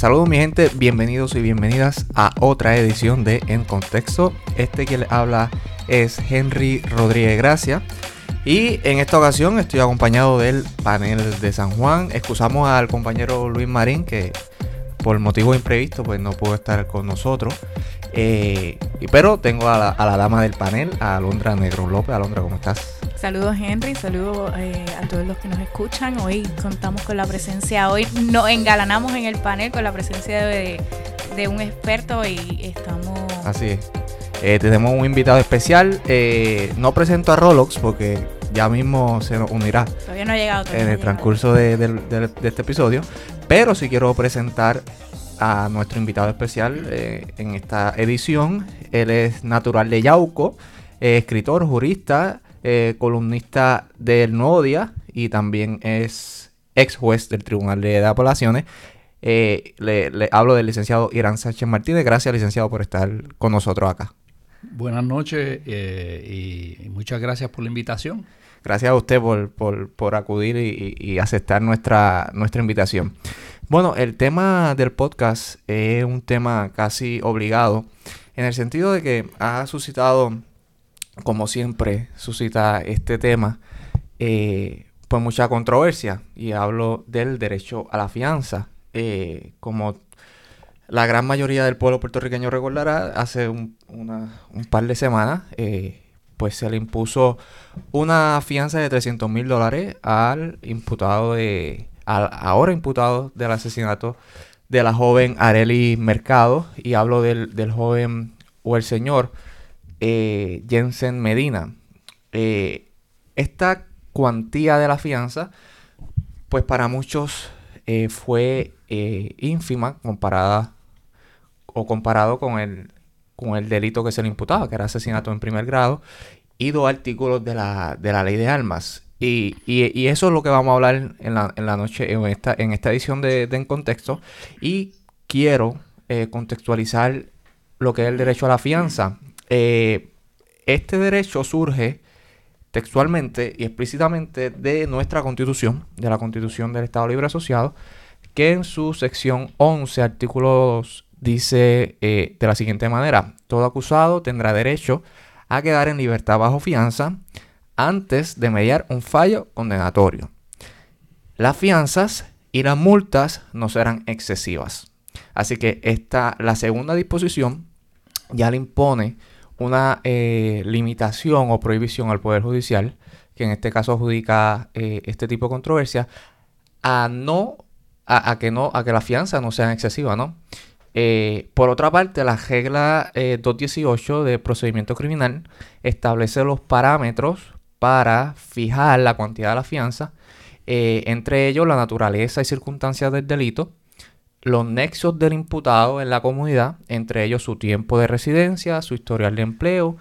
Saludos mi gente, bienvenidos y bienvenidas a otra edición de En Contexto. Este que les habla es Henry Rodríguez Gracia. Y en esta ocasión estoy acompañado del panel de San Juan. Excusamos al compañero Luis Marín que por motivo imprevisto pues no pudo estar con nosotros. Eh, pero tengo a la, dama del panel, a Alondra Negro López. Alondra, ¿cómo estás? Saludos Henry, saludos eh, a todos los que nos escuchan. Hoy contamos con la presencia, hoy nos engalanamos en el panel con la presencia de, un experto y estamos... Así es. Eh, tenemos un invitado especial. no presento a Rolox porque ya mismo se nos unirá. Todavía no ha llegado. en el transcurso de, de, este episodio. Pero sí quiero presentar a nuestro invitado especial eh, en esta edición. Él es natural de Yauco, eh, escritor, jurista, eh, columnista del Nuevo Día y también es ex juez del Tribunal de Apelaciones. Le, hablo del licenciado Irán Sánchez Martínez. Gracias, licenciado, por estar con nosotros acá. Buenas noches y muchas gracias por la invitación. Gracias a usted por, acudir y, aceptar nuestra, nuestra invitación. Bueno, el tema del podcast es un tema casi obligado, en el sentido de que ha suscitado, como siempre suscita este tema, eh, pues mucha controversia. Y hablo del derecho a la fianza. Eh, como la gran mayoría del pueblo puertorriqueño recordará, hace un, par de semanas, eh, pues se le impuso una fianza de 300 mil dólares al imputado de ahora imputado del asesinato de la joven Areli Mercado, y hablo del, joven o el señor eh, Jensen Medina. Eh, esta cuantía de la fianza, pues para muchos eh, fue ínfima comparada o comparado con el, con el delito que se le imputaba, que era asesinato en primer grado, y dos artículos de la, de la ley de armas. Y, y, eso es lo que vamos a hablar en la, en la noche, en esta, en esta edición de, En Contexto. Y quiero eh, contextualizar lo que es el derecho a la fianza. Eh, este derecho surge textualmente y explícitamente de nuestra constitución, de la constitución del Estado Libre Asociado, que en su sección 11, artículos, dice eh, de la siguiente manera, todo acusado tendrá derecho a quedar en libertad bajo fianza antes de mediar un fallo condenatorio. Las fianzas y las multas no serán excesivas. Así que esta, la segunda disposición ya le impone una eh, limitación o prohibición al Poder Judicial, que en este caso adjudica eh, este tipo de controversia, a no, a, que no, a que la fianza no sea excesiva, ¿no? Eh, por otra parte, la regla 218 de procedimiento criminal establece los parámetros para fijar la cantidad de la fianza, entre ellos la naturaleza y circunstancias del delito, los nexos del imputado en la comunidad, entre ellos su tiempo de residencia, su historial de empleo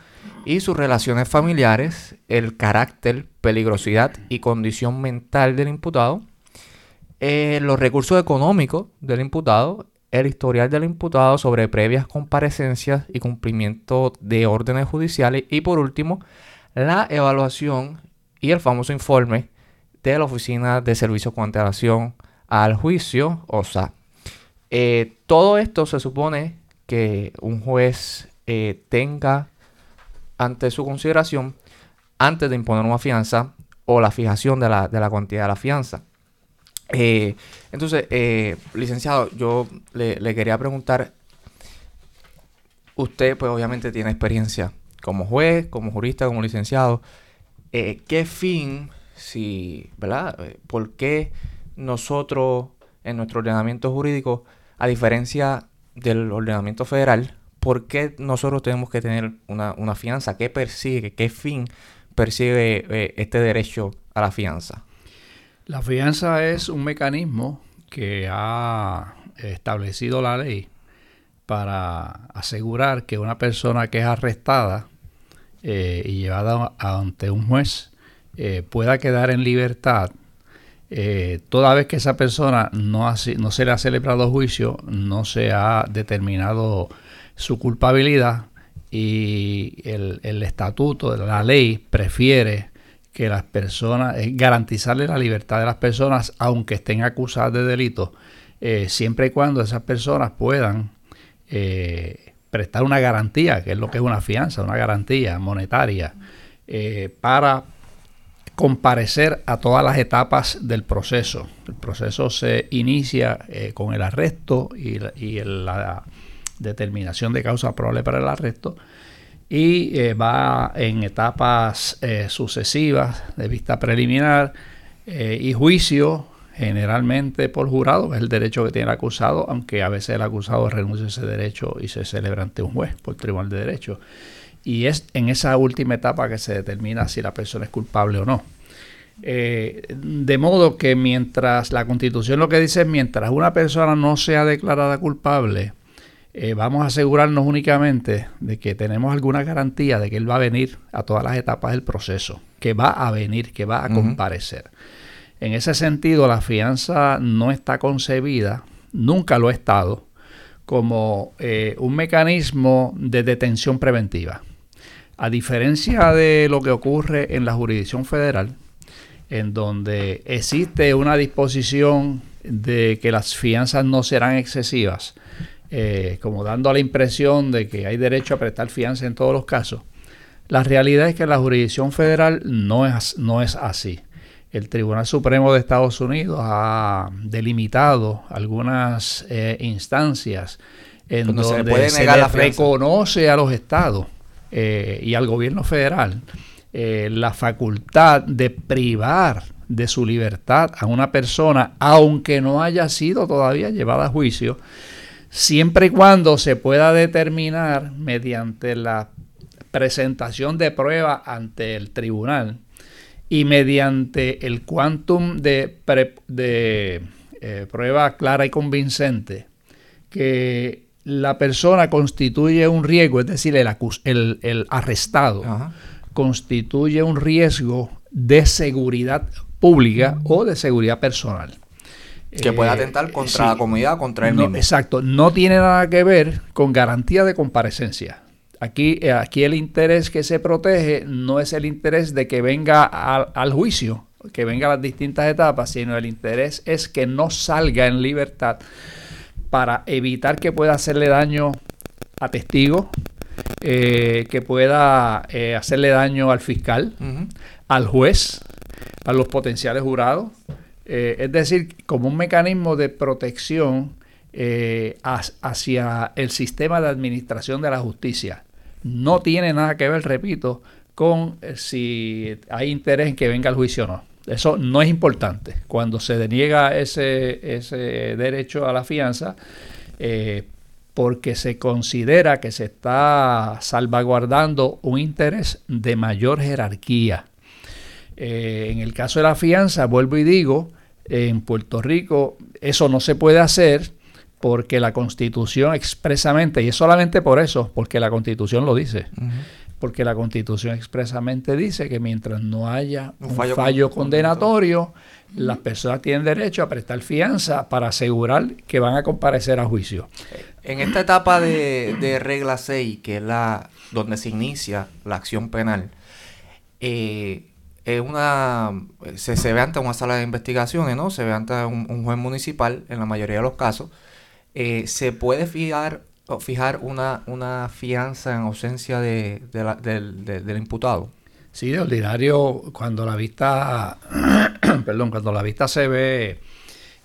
y sus relaciones familiares, el carácter, peligrosidad y condición mental del imputado, eh, los recursos económicos del imputado, el historial del imputado sobre previas comparecencias y cumplimiento de órdenes judiciales y por último, la evaluación y el famoso informe de la Oficina de Servicios con Antelación al Juicio, OSA. Eh, todo esto se supone que un juez eh, tenga ante su consideración antes de imponer una fianza o la fijación de la, de la cantidad de la fianza. Eh, entonces, licenciado, yo le, quería preguntar, usted pues obviamente tiene experiencia como juez, como jurista, como licenciado, ¿qué fin, si, ¿verdad? ¿Por qué nosotros en nuestro ordenamiento jurídico, a diferencia del ordenamiento federal, ¿por qué nosotros tenemos que tener una, fianza? ¿Qué persigue, qué fin persigue eh, este derecho a la fianza? La fianza es un mecanismo que ha establecido la ley para asegurar que una persona que es arrestada eh, y llevada ante un juez eh, pueda quedar en libertad eh, toda vez que esa persona no, se le ha celebrado juicio, no se ha determinado su culpabilidad y el, estatuto, la ley prefiere que las personas, garantizarle la libertad de las personas aunque estén acusadas de delito siempre y cuando esas personas puedan prestar una garantía, que es lo que es una fianza, una garantía monetaria, para comparecer a todas las etapas del proceso. El proceso se inicia eh, con el arresto y, la determinación de causa probable para el arresto y eh, va en etapas eh, sucesivas de vista preliminar y juicio generalmente por jurado, es el derecho que tiene el acusado, aunque a veces el acusado renuncia a ese derecho y se celebra ante un juez por tribunal de derecho. Y es en esa última etapa que se determina si la persona es culpable o no. Eh, de modo que mientras la constitución lo que dice es mientras una persona no sea declarada culpable, eh, vamos a asegurarnos únicamente de que tenemos alguna garantía de que él va a venir a todas las etapas del proceso, que va a venir, que va a comparecer. En ese sentido, la fianza no está concebida, nunca lo ha estado, como eh, un mecanismo de detención preventiva. A diferencia de lo que ocurre en la jurisdicción federal, en donde existe una disposición de que las fianzas no serán excesivas, eh, como dando la impresión de que hay derecho a prestar fianza en todos los casos. La realidad es que la jurisdicción federal no es, no es así. El Tribunal Supremo de Estados Unidos ha delimitado algunas eh, instancias en donde se, le, reconoce a los estados eh, y al gobierno federal eh, la facultad de privar de su libertad a una persona, aunque no haya sido todavía llevada a juicio, siempre y cuando se pueda determinar mediante la presentación de prueba ante el tribunal y mediante el quantum de, de eh, prueba clara y convincente que la persona constituye un riesgo, es decir, el, el, el arrestado, constituye un riesgo de seguridad pública o de seguridad personal. Que puede eh, atentar contra la comunidad, contra el mismo. Exacto, no tiene nada que ver con garantía de comparecencia. Aquí, eh, aquí el interés que se protege no es el interés de que venga al, juicio, que venga a las distintas etapas, sino el interés es que no salga en libertad para evitar que pueda hacerle daño a testigos, eh, que pueda eh, hacerle daño al fiscal, al juez, a los potenciales jurados. Eh, es decir, como un mecanismo de protección hacia el sistema de administración de la justicia. No tiene nada que ver, repito, con si hay interés en que venga el juicio o no. Eso no es importante. Cuando se deniega ese, ese derecho a la fianza, porque se considera que se está salvaguardando un interés de mayor jerarquía. Eh, en el caso de la fianza, vuelvo y digo, en Puerto Rico eso no se puede hacer porque la constitución expresamente, y es solamente por eso, porque la constitución lo dice, porque la constitución expresamente dice que mientras no haya un, fallo, condenatorio, las personas tienen derecho a prestar fianza para asegurar que van a comparecer a juicio. En esta etapa de, regla 6, que es la donde se inicia la acción penal, eh, es una se, se, ve ante una sala de investigaciones, ¿no? Se ve ante un, juez municipal en la mayoría de los casos. Eh, se puede fijar, fijar una, una fianza en ausencia de, del imputado. Sí, de ordinario, cuando la vista, perdón, cuando la vista se ve,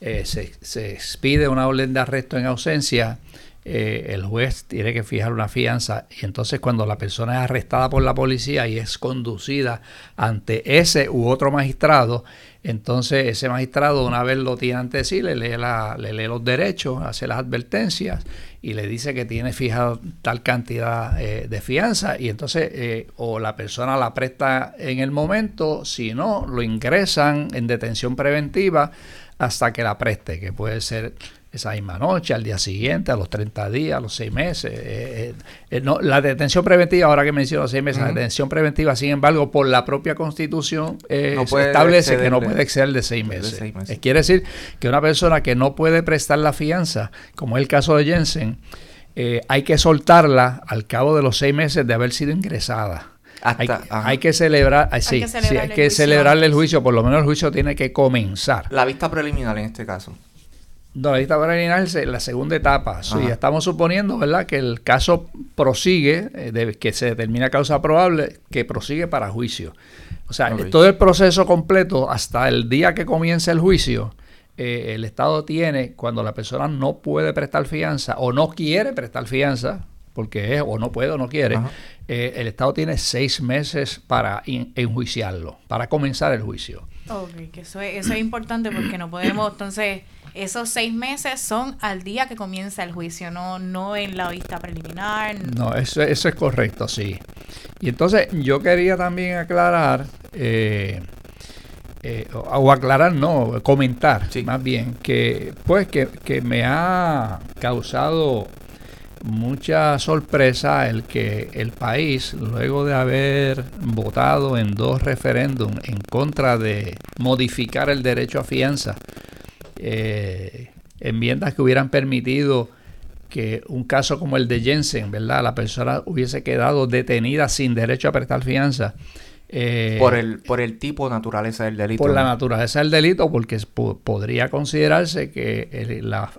eh, se, se expide una orden de arresto en ausencia, eh, el juez tiene que fijar una fianza. Y entonces cuando la persona es arrestada por la policía y es conducida ante ese u otro magistrado, entonces ese magistrado una vez lo tiene ante sí, le lee, la, le lee los derechos, hace las advertencias y le dice que tiene fijado tal cantidad eh, de fianza. Y entonces eh, o la persona la presta en el momento, si no, lo ingresan en detención preventiva hasta que la preste, que puede ser esa misma noche, al día siguiente, a los 30 días, a los 6 meses. Eh, eh, no, la detención preventiva, ahora que menciono 6 meses, la detención preventiva, sin embargo, por la propia constitución eh, establece que no puede exceder de 6 meses. meses. quiere decir que una persona que no puede prestar la fianza, como es el caso de Jensen, hay que soltarla al cabo de los 6 meses de haber sido ingresada. hay, que celebrar, sí, hay que, celebrarle el juicio, por lo menos el juicio tiene que comenzar. La vista preliminar en este caso. No, la es la segunda etapa. Sí, estamos suponiendo, ¿verdad?, que el caso prosigue, eh, que se determina causa probable, que prosigue para juicio. O sea, todo el proceso completo hasta el día que comience el juicio, eh, el Estado tiene, cuando la persona no puede prestar fianza o no quiere prestar fianza, porque es o no puede o no quiere, eh, el Estado tiene seis meses para enjuiciarlo, para comenzar el juicio. Ok, que eso es, eso es importante porque no podemos, entonces, esos seis meses son al día que comienza el juicio, no, no en la vista preliminar. No, eso, eso es correcto, sí. Y entonces yo quería también aclarar, eh, eh, o, aclarar, no, comentar más bien, que pues que, que me ha causado mucha sorpresa el que el país, luego de haber votado en dos referéndums en contra de modificar el derecho a fianza, eh, enmiendas que hubieran permitido que un caso como el de Jensen, ¿verdad? La persona hubiese quedado detenida sin derecho a prestar fianza. Eh, por, el, por el tipo de naturaleza del delito. Por la naturaleza del delito, porque podría considerarse que la,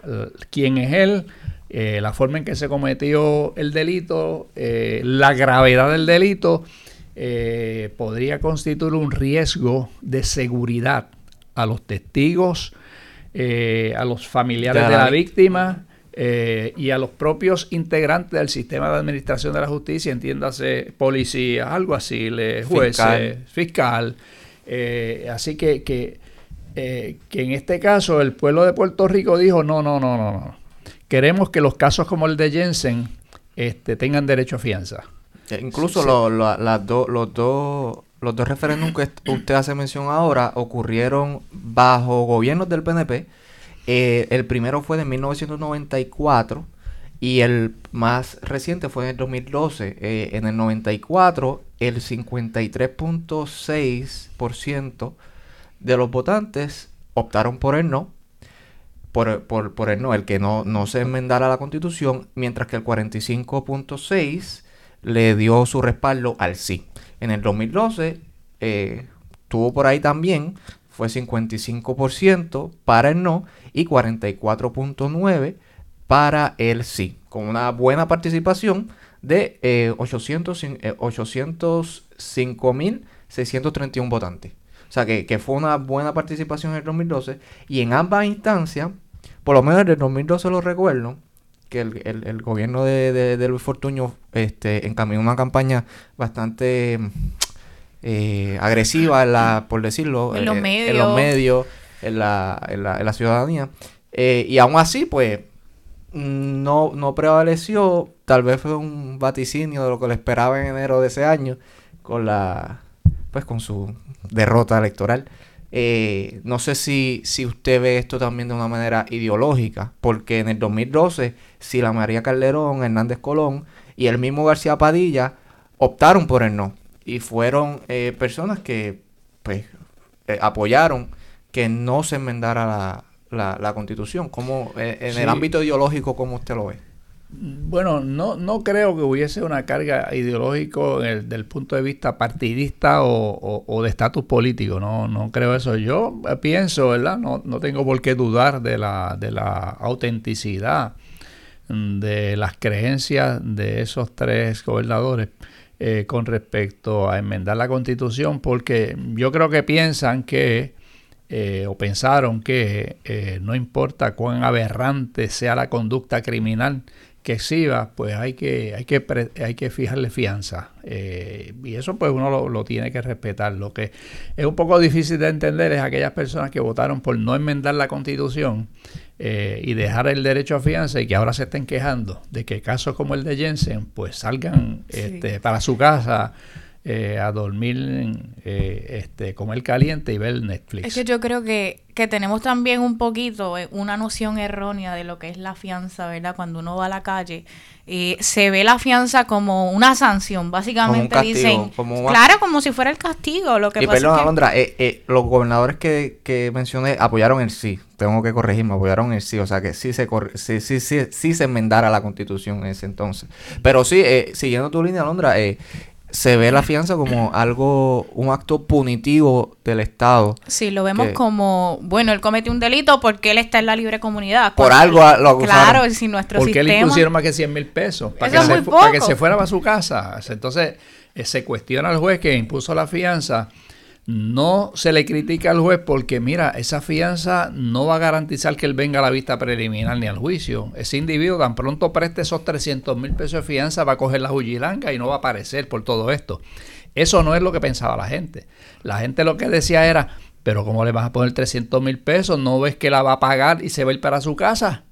quien es él eh, la forma en que se cometió el delito, eh, la gravedad del delito, podría constituir un riesgo de seguridad a los testigos, a los familiares de la, víctima y a los propios integrantes del sistema de administración de la justicia, entiéndase policía, algo así, jueces, fiscal. así que, que, que en este caso el pueblo de Puerto Rico dijo, no, no, no, no, no queremos que los casos como el de Jensen este, tengan derecho a fianza. Eh, incluso los dos los dos referéndums que usted hace mención ahora ocurrieron bajo gobiernos del PNP. Eh, el primero fue de 1994 y el más reciente fue en el 2012. Eh, en el 94, el 53.6% de los votantes optaron por el no por, por, el no, el que no, no se enmendara la constitución, mientras que el 45.6 le dio su respaldo al sí. En el 2012 eh, tuvo por ahí también, fue 55% para el no y 44.9% para el sí, con una buena participación de eh, 805.631 votantes. O sea que, que, fue una buena participación en el 2012 y en ambas instancias por lo menos en el 2012 lo recuerdo, que el, gobierno de, Luis Fortuño este, encaminó una campaña bastante eh, agresiva, en la, por decirlo, en los, eh, medios. en, los medios, en la, en la, ciudadanía. Eh, y aún así, pues, no, no prevaleció, tal vez fue un vaticinio de lo que le esperaba en enero de ese año, con la, pues, con su derrota electoral. Eh, no sé si, si usted ve esto también de una manera ideológica, porque en el 2012, si la María Calderón, Hernández Colón y el mismo García Padilla optaron por el no, y fueron eh, personas que pues eh, apoyaron que no se enmendara la, la, constitución. como en el ámbito ideológico, ¿cómo usted lo ve? Bueno, no, no creo que hubiese una carga ideológico desde el punto de vista partidista o, de estatus político, no, no creo eso. Yo pienso, ¿verdad? No, no tengo por qué dudar de la, de la autenticidad de las creencias de esos tres gobernadores eh, con respecto a enmendar la constitución, porque yo creo que piensan que, eh, o pensaron que eh, no importa cuán aberrante sea la conducta criminal que exhiba, pues hay que, hay que, hay que fijarle fianza. Eh, y eso pues uno lo, tiene que respetar. Lo que es un poco difícil de entender es aquellas personas que votaron por no enmendar la constitución eh, y dejar el derecho a fianza y que ahora se estén quejando de que casos como el de Jensen pues salgan este, para su casa eh, a dormir, eh, este, comer caliente y ver Netflix. Es que yo creo que, que tenemos también un poquito eh, una noción errónea de lo que es la fianza, ¿verdad? Cuando uno va a la calle, eh, se ve la fianza como una sanción. Básicamente dicen, claro, como si fuera el castigo. Lo que y perdón, Alondra, los gobernadores que, que mencioné apoyaron el sí. Tengo que corregirme, apoyaron el sí. O sea que sí se, sí, sí, sí, sí se enmendara la constitución en ese entonces. Pero sí, siguiendo tu línea, Alondra, eh, se ve la fianza como algo, un acto punitivo del Estado. Sí, lo vemos como, bueno, él cometió un delito porque él está en la libre comunidad. Por algo lo acusaron. Claro, si nuestro porque sistema... le impusieron más que 100 mil pesos para que, se, para que se fuera para su casa. Entonces, eh, se cuestiona al juez que impuso la fianza no se le critica al juez porque, mira, esa fianza no va a garantizar que él venga a la vista preliminar ni al juicio. Ese individuo tan pronto preste esos 300 mil pesos de fianza va a coger la jujilanga y no va a aparecer por todo esto. Eso no es lo que pensaba la gente. La gente lo que decía era, pero ¿cómo le vas a poner 300 mil pesos? ¿No ves que la va a pagar y se va a ir para su casa?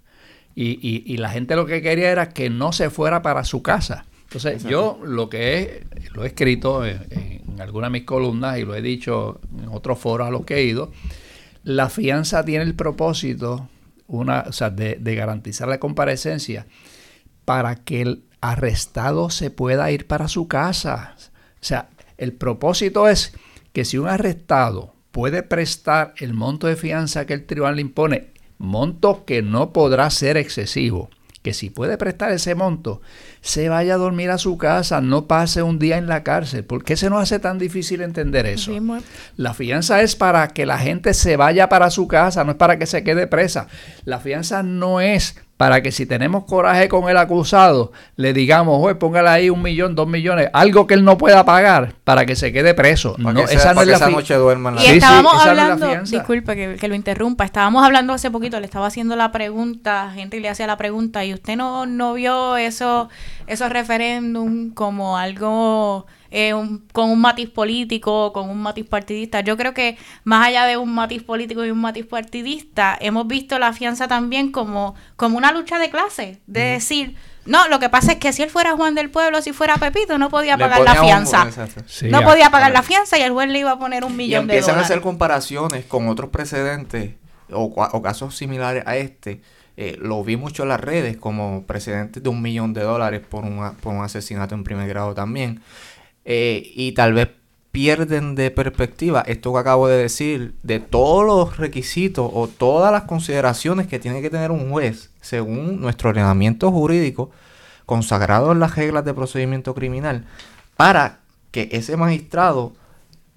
Y, y la gente lo que quería era que no se fuera para su casa. Entonces, yo lo que he, lo he escrito en, en algunas de mis columnas y lo he dicho en otros foros a los que he ido, la fianza tiene el propósito una, o sea, de, de garantizar la comparecencia para que el arrestado se pueda ir para su casa. O sea, el propósito es que si un arrestado puede prestar el monto de fianza que el tribunal le impone, monto que no podrá ser excesivo, que si puede prestar ese monto, se vaya a dormir a su casa, no pase un día en la cárcel. ¿Por qué se nos hace tan difícil entender eso? La fianza es para que la gente se vaya para su casa, no es para que se quede presa. La fianza no es para que si tenemos coraje con el acusado, le digamos, oye, póngale ahí un millón, dos millones, algo que él no pueda pagar para que se quede preso. no, esa no es la noche duerma Y estábamos hablando, disculpe que, que, lo interrumpa, estábamos hablando hace poquito, le estaba haciendo la pregunta, gente le hacía la pregunta, y usted no, no vio eso, esos referéndum como algo eh, con un matiz político, con un matiz partidista. Yo creo que más allá de un matiz político y un matiz partidista, hemos visto la fianza también como, como una lucha de clase, de decir... No, lo que pasa es que si él fuera Juan del Pueblo, si fuera Pepito, no podía pagar la fianza. no podía pagar la fianza y el juez le iba a poner un millón de dólares. empiezan a hacer comparaciones con otros precedentes o, casos similares a este. Eh, lo vi mucho en las redes como precedentes de un millón de dólares por, por un asesinato en primer grado también. Eh, y tal vez pierden de perspectiva esto que acabo de decir, de todos los requisitos o todas las consideraciones que tiene que tener un juez según nuestro ordenamiento jurídico consagrado en las reglas de procedimiento criminal para que ese magistrado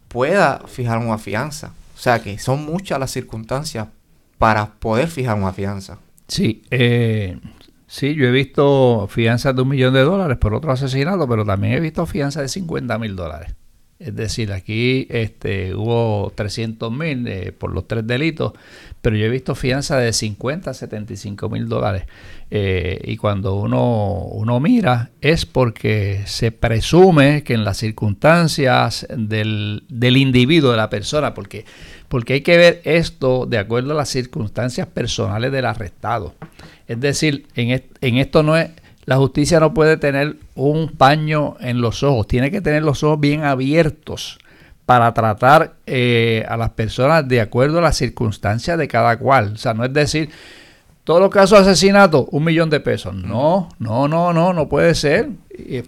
pueda fijar una fianza. O sea que son muchas las circunstancias para poder fijar una fianza. Sí, eh, Sí, yo he visto fianzas de un millón de dólares por otro asesinato, pero también he visto fianzas de 50 mil dólares. Es decir, aquí este, hubo 300 mil eh, por los tres delitos, pero yo he visto fianzas de 50 a 75 mil dólares. Eh, y cuando uno, uno mira es porque se presume que en las circunstancias del, del individuo, de la persona, porque, porque hay que ver esto de acuerdo a las circunstancias personales del arrestado. Es decir, en, en esto no es la justicia no puede tener un paño en los ojos, tiene que tener los ojos bien abiertos para tratar eh, a las personas de acuerdo a las circunstancias de cada cual. O sea, no es decir, todos los casos de asesinato, un millón de pesos. No, no, no, no, no puede ser.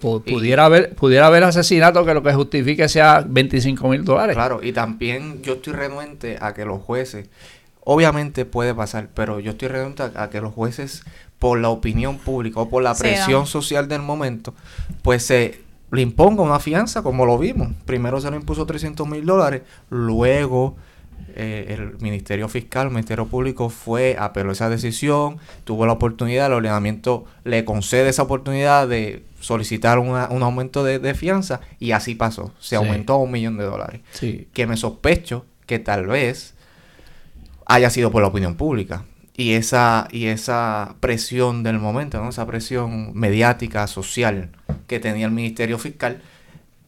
pudiera, haber, pudiera haber asesinato que lo que justifique sea 25 mil dólares. Claro, y también yo estoy renuente a que los jueces, obviamente puede pasar, pero yo estoy renuente a que los jueces por la opinión pública o por la presión social del momento, pues se le imponga una fianza, como lo vimos. Primero se le impuso 300 mil dólares, luego eh, el Ministerio Fiscal, el Ministerio Público fue, apeló esa decisión, tuvo la oportunidad, el ordenamiento le concede esa oportunidad de solicitar un aumento de, fianza y así pasó. Se aumentó a un millón de dólares. Que me sospecho que tal vez haya sido por la opinión pública y esa, y esa presión del momento, ¿no? esa presión mediática, social que tenía el Ministerio Fiscal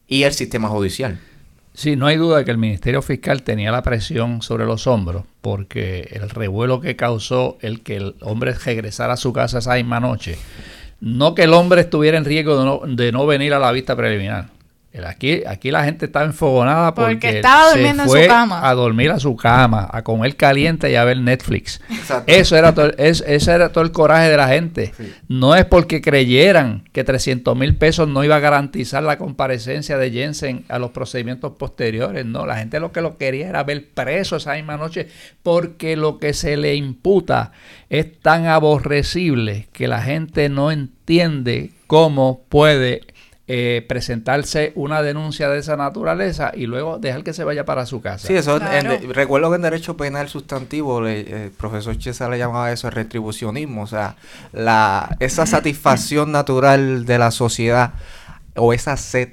y el sistema judicial. Sí, no hay duda de que el Ministerio Fiscal tenía la presión sobre los hombros, porque el revuelo que causó el que el hombre regresara a su casa esa misma noche, no que el hombre estuviera en riesgo de no, de no venir a la vista preliminar, Aquí, aquí la gente estaba enfogonada porque, estaba durmiendo se fue en su cama. a dormir a su cama, a comer caliente y a ver Netflix. Eso era todo, ese era todo el coraje de la gente. No es porque creyeran que 300 mil pesos no iba a garantizar la comparecencia de Jensen a los procedimientos posteriores. No, la gente lo que lo quería era ver preso esa misma noche porque lo que se le imputa es tan aborrecible que la gente no entiende cómo puede eh, presentarse una denuncia de esa naturaleza y luego dejar que se vaya para su casa. Sí, eso recuerdo que en derecho penal sustantivo el profesor Chesa le llamaba eso el retribucionismo, o sea, la esa satisfacción natural de la sociedad o esa sed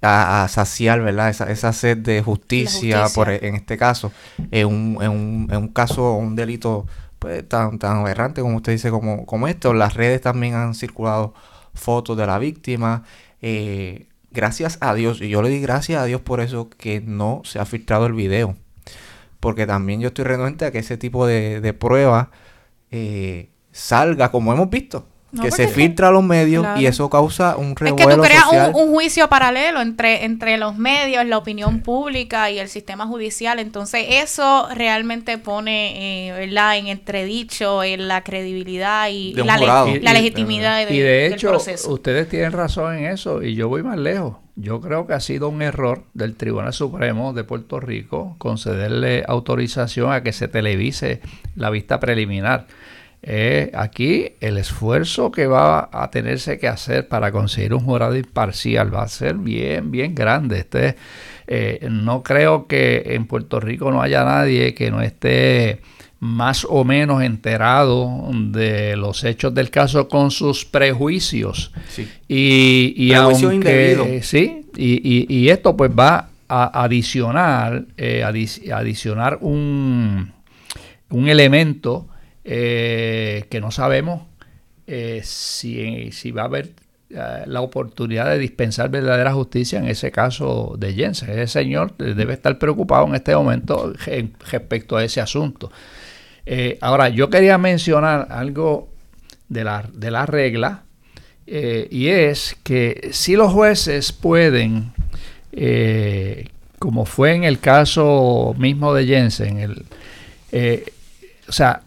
a, saciar, ¿verdad? Esa, esa sed de justicia, Por, e, en este caso, en un, en un, en un caso, un delito pues, tan, tan aberrante como usted dice, como, como esto. Las redes también han circulado fotos de la víctima. Eh, gracias a Dios, y yo le di gracias a Dios por eso que no se ha filtrado el video. Porque también yo estoy renuente a que ese tipo de, de prueba eh, salga como hemos visto que se filtra a los medios y eso causa un revuelo Es que tú creas Un, juicio paralelo entre, entre los medios, la opinión pública y el sistema judicial. Entonces eso realmente pone eh, en entredicho en la credibilidad y la, legitimidad y de hecho, ustedes tienen razón en eso y yo voy más lejos. Yo creo que ha sido un error del Tribunal Supremo de Puerto Rico concederle autorización a que se televise la vista preliminar eh, aquí el esfuerzo que va a tenerse que hacer para conseguir un jurado imparcial va a ser bien, bien grande. Este, eh, no creo que en Puerto Rico no haya nadie que no esté más o menos enterado de los hechos del caso con sus prejuicios. Y, y aunque, sí, y, y, esto pues va a adicionar, eh, adicionar un, un elemento eh, que no sabemos eh, si, si, va a haber eh, la oportunidad de dispensar verdadera justicia en ese caso de Jensen. Ese señor debe estar preocupado en este momento respecto a ese asunto. ahora, yo quería mencionar algo de la, de la regla, y es que si los jueces pueden, como fue en el caso mismo de Jensen, el, o sea,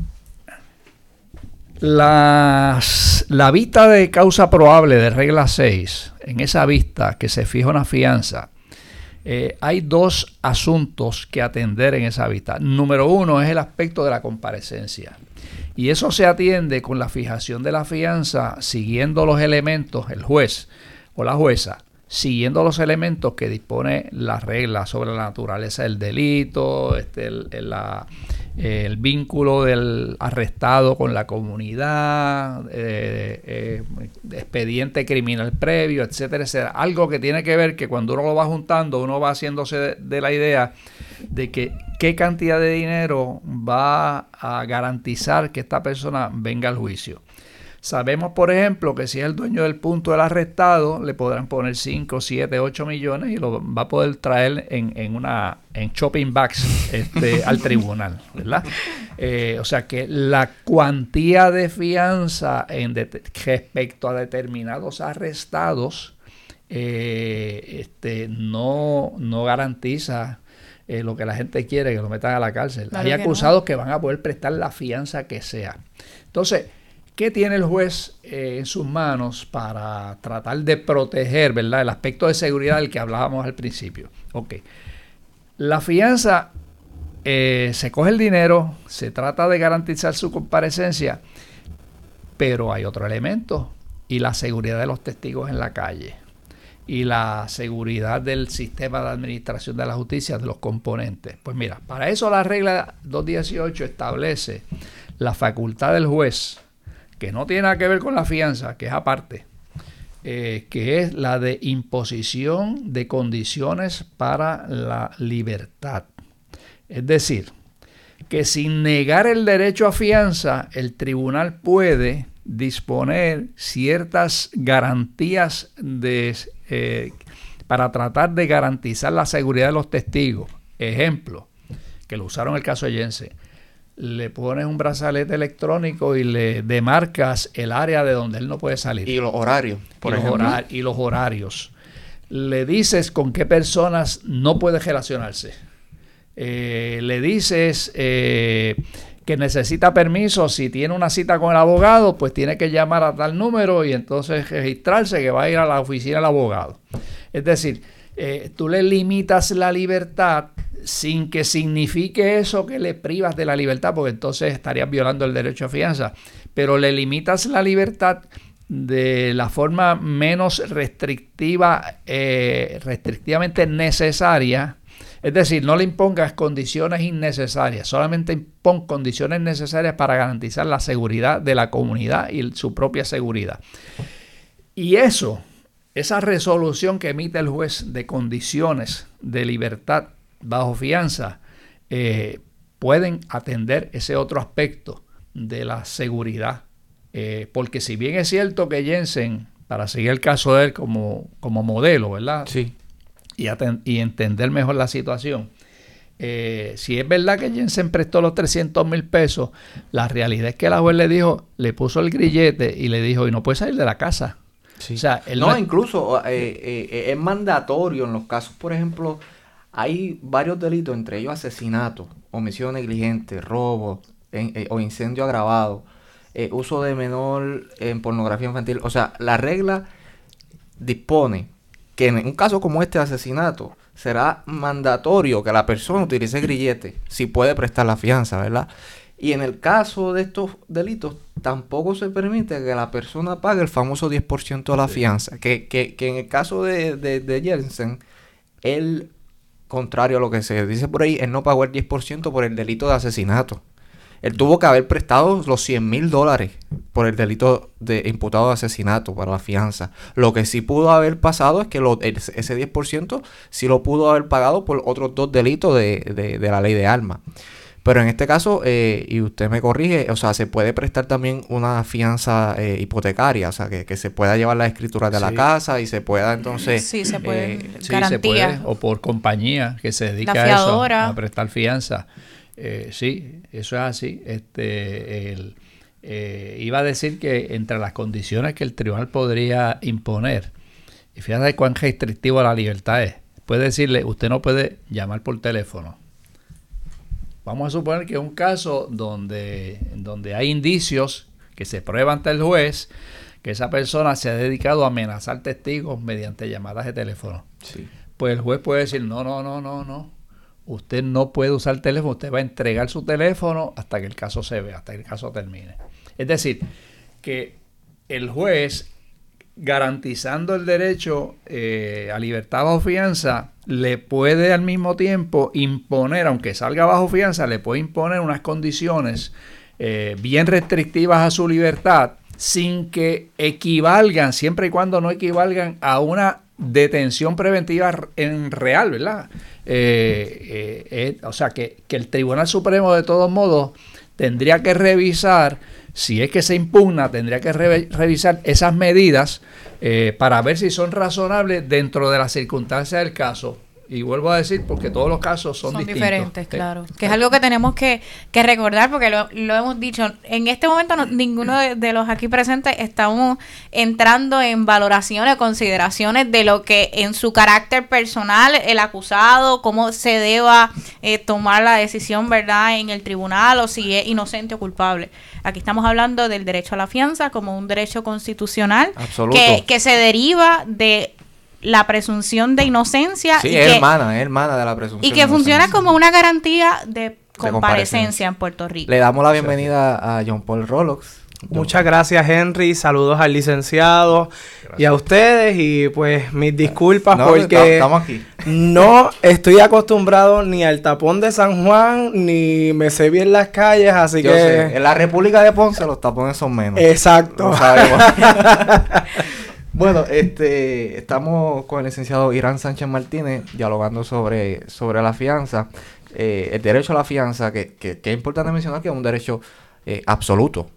las, la vista de causa probable de regla 6, en esa vista que se fija una fianza, eh, hay dos asuntos que atender en esa vista. Número uno es el aspecto de la comparecencia. Y eso se atiende con la fijación de la fianza siguiendo los elementos, el juez o la jueza, siguiendo los elementos que dispone la regla sobre la naturaleza del delito, este, la, el vínculo del arrestado con la comunidad, eh, eh, expediente criminal previo, etcétera, etcétera. Algo que tiene que ver que cuando uno lo va juntando, uno va haciéndose de, la idea de que qué cantidad de dinero va a garantizar que esta persona venga al juicio. Sabemos, por ejemplo, que si es el dueño del punto del arrestado, le podrán poner 5, 7, 8 millones y lo va a poder traer en, en una en shopping bags este, al tribunal, ¿verdad? Eh, o sea que la cuantía de fianza en respecto a determinados arrestados eh, este, no, no garantiza eh, lo que la gente quiere, que lo metan a la cárcel. Hay acusados que van a poder prestar la fianza que sea. Entonces, ¿Qué tiene el juez eh, en sus manos para tratar de proteger ¿verdad? el aspecto de seguridad del que hablábamos al principio? Ok. La fianza, eh, se coge el dinero, se trata de garantizar su comparecencia, pero hay otro elemento, y la seguridad de los testigos en la calle, y la seguridad del sistema de administración de la justicia, de los componentes. Pues mira, para eso la regla 218 establece la facultad del juez que no tiene nada que ver con la fianza, que es aparte, eh, que es la de imposición de condiciones para la libertad. Es decir, que sin negar el derecho a fianza, el tribunal puede disponer ciertas garantías de, eh, para tratar de garantizar la seguridad de los testigos. Ejemplo, que lo usaron en el caso de Jensen le pones un brazalete electrónico y le demarcas el área de donde él no puede salir. Y los horarios, por y ejemplo. Los y los horarios. Le dices con qué personas no puede relacionarse. Eh, le dices eh, que necesita permiso. Si tiene una cita con el abogado, pues tiene que llamar a tal número y entonces registrarse que va a ir a la oficina del abogado. Es decir, eh, tú le limitas la libertad sin que signifique eso que le privas de la libertad, porque entonces estarías violando el derecho a fianza, pero le limitas la libertad de la forma menos restrictiva, eh, restrictivamente necesaria. Es decir, no le impongas condiciones innecesarias, solamente impon condiciones necesarias para garantizar la seguridad de la comunidad y su propia seguridad. Y eso, esa resolución que emite el juez de condiciones de libertad bajo fianza, eh, pueden atender ese otro aspecto de la seguridad eh, porque si bien es cierto que Jensen, para seguir el caso de él como, como modelo, ¿verdad? Sí. Y, y entender mejor la situación. Eh, si es verdad que Jensen prestó los 300 mil pesos, la realidad es que la juez le dijo, le puso el grillete y le dijo, y no puede salir de la casa. Sí. O sea, no, incluso eh, es mandatorio en los casos, por ejemplo, hay varios delitos, entre ellos asesinato, omisión negligente, robo o incendio agravado eh, uso de menor en pornografía infantil. O sea, la regla dispone que en un caso como este de asesinato será mandatorio que la persona utilice grillete si puede prestar la fianza, ¿verdad? Y en el caso de estos delitos, tampoco se permite que la persona pague el famoso 10% de la fianza. Que, que, que, en el caso de, de, de Jensen, él, contrario a lo que se dice por ahí, él no pagó el 10% por el delito de asesinato. Él tuvo que haber prestado los 100 mil dólares por el delito de imputado de asesinato para la fianza. Lo que sí pudo haber pasado es que ese 10% sí lo pudo haber pagado por otros dos delitos de, la ley de armas. Pero en este caso, eh, y usted me corrige, o sea, se puede prestar también una fianza eh, hipotecaria, o sea, que, se pueda llevar la escritura de la casa y se pueda entonces... Sí, se puede. Eh, garantía. O por compañía que se dedica a eso, a prestar fianza. Eh, sí, eso es así. Este, eh, iba a decir que entre las condiciones que el tribunal podría imponer, y fíjate cuán restrictivo la libertad es, puede decirle, usted no puede llamar por teléfono. Vamos a suponer que es un caso donde, donde hay indicios que se prueban ante el juez que esa persona se ha dedicado a amenazar testigos mediante llamadas de teléfono. Pues el juez puede decir, no, no, no, no, no usted no puede usar el teléfono, usted va a entregar su teléfono hasta que el caso se vea, hasta que el caso termine. Es decir, que el juez, garantizando el derecho eh, a libertad bajo fianza, le puede al mismo tiempo imponer, aunque salga bajo fianza, le puede imponer unas condiciones eh, bien restrictivas a su libertad sin que equivalgan, siempre y cuando no equivalgan a una detención preventiva en real, ¿verdad? Eh, o sea, que, el Tribunal Supremo de todos modos tendría que revisar, si es que se impugna, tendría que revisar esas medidas para ver si son razonables dentro de las circunstancias del caso y vuelvo a decir, porque todos los casos son, son diferentes, claro. Que es algo que tenemos que, recordar, porque lo, hemos dicho. En este momento, ninguno de, los aquí presentes estamos entrando en valoraciones, consideraciones de lo que en su carácter personal, el acusado, cómo se deba eh, tomar la decisión, ¿verdad?, en el tribunal o si es inocente o culpable. Aquí estamos hablando del derecho a la fianza como un derecho constitucional que, que se deriva de la presunción de inocencia. Sí, es hermana, es hermana de la presunción. Y que funciona como una garantía de comparecencia en Puerto Rico. Le damos la bienvenida a John Paul Rolox. Muchas gracias Henry, saludos al licenciado y a ustedes y pues mis disculpas porque estamos aquí. no estoy acostumbrado ni al tapón de San Juan ni me sé bien las calles, así que... En la República de Ponce los tapones son menos. Exacto. Bueno, este, estamos con el licenciado Irán Sánchez Martínez dialogando sobre, sobre la fianza, eh, el derecho a la fianza, que, que, es importante mencionar que es un derecho eh, absoluto,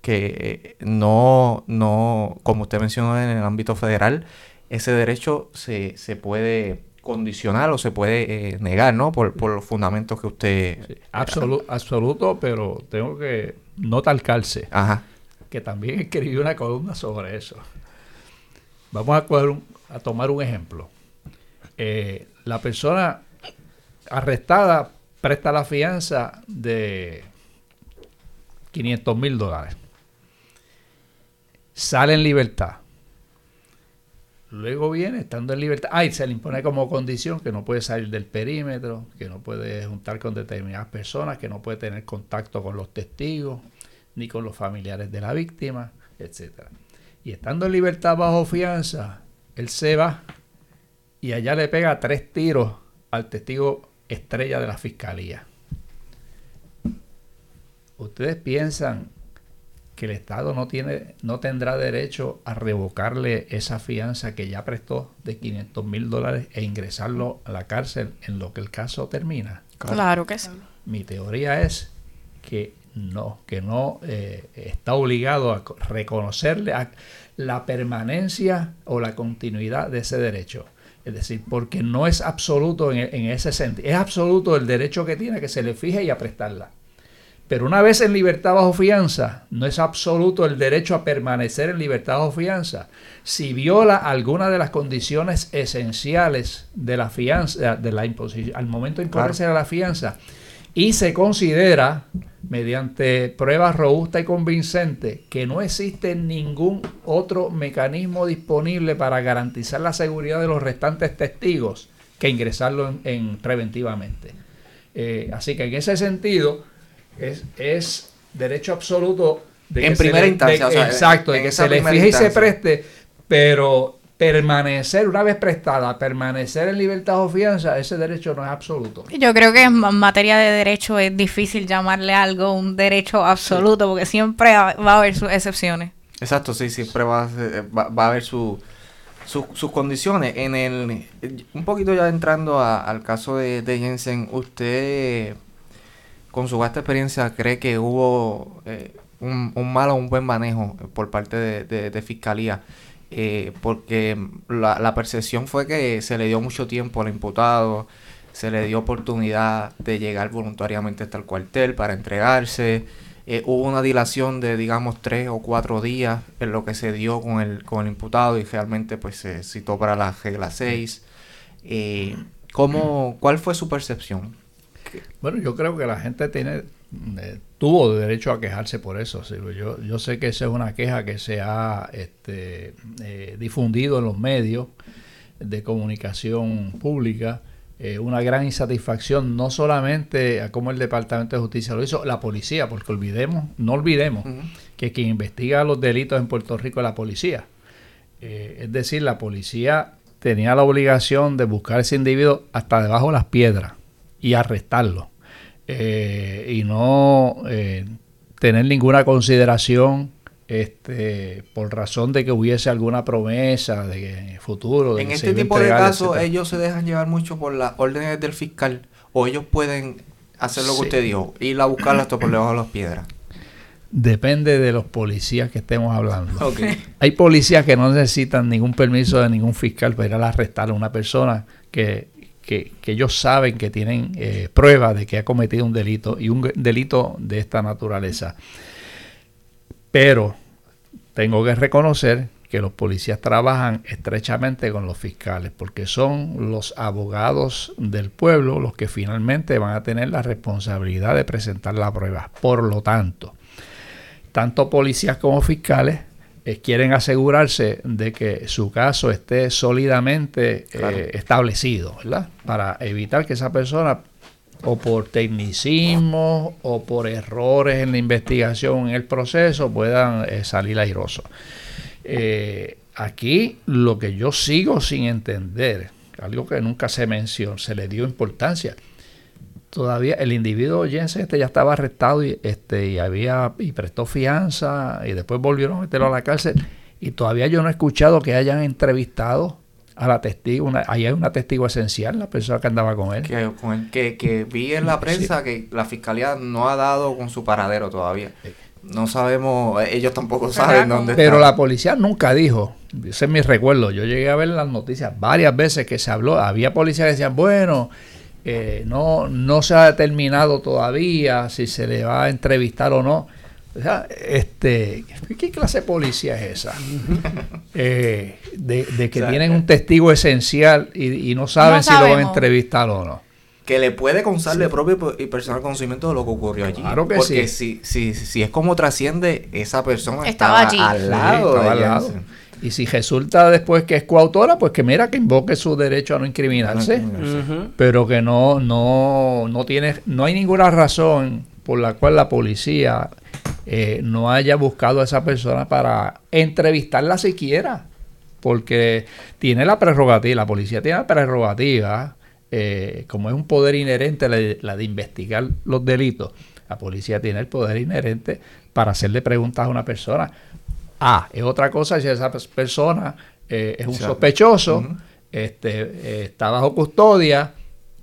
que no, no, como usted mencionó en el ámbito federal, ese derecho se, se puede condicionar o se puede eh, negar, ¿no? Por, por, los fundamentos que usted... absoluto, pero tengo que no talcarse. Ajá. Que también escribí una columna sobre eso. Vamos a, tomar un ejemplo. Eh, la persona arrestada presta la fianza de 500 mil dólares. Sale en libertad. Luego viene estando en libertad. Ay, se le impone como condición que no puede salir del perímetro, que no puede juntar con determinadas personas, que no puede tener contacto con los testigos, ni con los familiares de la víctima, etcétera. Y estando en libertad bajo fianza, él se va y allá le pega tres tiros al testigo estrella de la fiscalía. ¿Ustedes piensan que el Estado no, tiene, no tendrá derecho a revocarle esa fianza que ya prestó de 500 mil dólares e ingresarlo a la cárcel en lo que el caso termina? Claro, que sí. Mi teoría es que no, que no eh, está obligado a reconocerle la permanencia o la continuidad de ese derecho. Es decir, porque no es absoluto en, en ese sentido. Es absoluto el derecho que tiene que se le fije y a prestarla. Pero una vez en libertad bajo fianza, no es absoluto el derecho a permanecer en libertad bajo fianza. Si viola alguna de las condiciones esenciales de la fianza, de la imposición, al momento de imponerse a la fianza, y se considera, mediante pruebas robustas y convincentes, que no existe ningún otro mecanismo disponible para garantizar la seguridad de los restantes testigos que ingresarlo en, preventivamente. Eh, así que en ese sentido, es, es derecho absoluto de en primera instancia. exacto, de que se le fije y se preste, pero permanecer, una vez prestada, permanecer en libertad o fianza, ese derecho no es absoluto. Yo creo que en materia de derecho es difícil llamarle algo un derecho absoluto, porque siempre va a haber sus excepciones. Exacto, sí, siempre va a, va, a haber sus condiciones. En el, un poquito ya entrando al caso de, de Jensen, usted con su vasta experiencia, cree que hubo eh, un, un, mal o un buen manejo por parte de, Fiscalía? Eh, porque la, percepción fue que se le dio mucho tiempo al imputado, se le dio oportunidad de llegar voluntariamente hasta el cuartel para entregarse. Eh, hubo una dilación de, digamos, tres o cuatro días en lo que se dio con el, con el imputado y realmente pues se citó para la regla 6. ¿cómo, ¿Cuál fue su percepción? Bueno, yo creo que la gente tiene eh, tuvo derecho a quejarse por eso. Yo, yo sé que esa es una queja que se ha este, eh, difundido en los medios de comunicación pública. Eh, una gran insatisfacción, no solamente a cómo el Departamento de Justicia lo hizo, la policía, porque olvidemos, no olvidemos que quien investiga los delitos en Puerto Rico es la policía. es decir, la policía tenía la obligación de buscar ese individuo hasta debajo de las piedras y arrestarlo. Eh, y no eh, tener ninguna consideración este, por razón de que hubiese alguna promesa de futuro. en este tipo de casos, ellos se dejan llevar mucho por las órdenes del fiscal o ellos pueden hacer lo que usted dijo, ir a buscarlo hasta por debajo de las piedras. Depende de los policías que estemos hablando. Hay policías que no necesitan ningún permiso de ningún fiscal para ir a arrestar a una persona que que, ellos saben que tienen eh, pruebas de que ha cometido un delito y un delito de esta naturaleza. Pero tengo que reconocer que los policías trabajan estrechamente con los fiscales, porque son los abogados del pueblo los que finalmente van a tener la responsabilidad de presentar la prueba. Por lo tanto, tanto policías como fiscales eh, quieren asegurarse de que su caso esté sólidamente eh, establecido, ¿verdad? Para evitar que esa persona, o por tecnicismo o por errores en la investigación, en el proceso, puedan eh, salir airosos. aquí lo que yo sigo sin entender, algo que nunca se mencionó, se le dio importancia, todavía el individuo Jensen este ya estaba arrestado y este y había y prestó fianza y después volvieron a meterlo a la cárcel. Y todavía yo no he escuchado que hayan entrevistado a la testigo, una, ahí hay una testigo esencial, la persona que andaba con él. Que, que, vi en la prensa que la fiscalía no ha dado con su paradero todavía. No sabemos, ellos tampoco saben dónde Pero la policía nunca dijo, ese es mi recuerdo, yo llegué a ver las noticias varias veces que se habló, había policías que decían, bueno, eh, no, no se ha determinado todavía si se le va a entrevistar o no. O sea, este, ¿qué clase de policía es esa? Eh, de, que tienen un testigo esencial y, no saben si lo van a entrevistar o no. Que le puede constar de propio y personal conocimiento de lo que ocurrió allí. Claro que Porque sí. si, si, si es como trasciende, esa persona estaba, allí. al lado. al lado. Y si resulta después que es coautora, pues que mira que invoque su derecho a no incriminarse, pero que no, no, no tiene, no hay ninguna razón por la cual la policía eh, no haya buscado a esa persona para entrevistarla siquiera, porque tiene la prerrogativa, la policía tiene la prerrogativa, eh, como es un poder inherente la de, investigar los delitos, la policía tiene el poder inherente para hacerle preguntas a una persona. Ah, es otra cosa si esa persona eh, es un sospechoso, este, está bajo custodia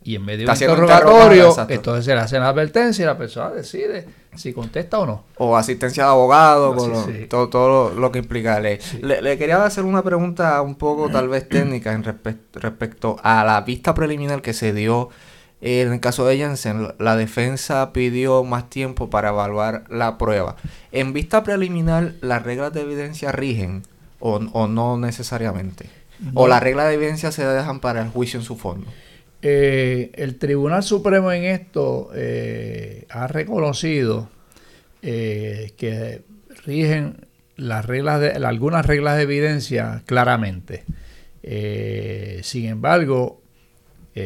y en medio de un interrogatorio, entonces se le hace la advertencia y la persona decide si contesta o no. O asistencia de abogado, todo, todo lo, que implica la ley. Le, quería hacer una pregunta un poco tal vez técnica en respecto a la vista preliminar que se dio en el caso de Jensen. La defensa pidió más tiempo para evaluar la prueba. En vista preliminar, ¿las reglas de evidencia rigen o, no necesariamente? ¿O las reglas de evidencia se dejan para el juicio en su fondo? Eh, el Tribunal Supremo en esto eh, ha reconocido eh, que rigen las reglas de, algunas reglas de evidencia claramente. sin embargo,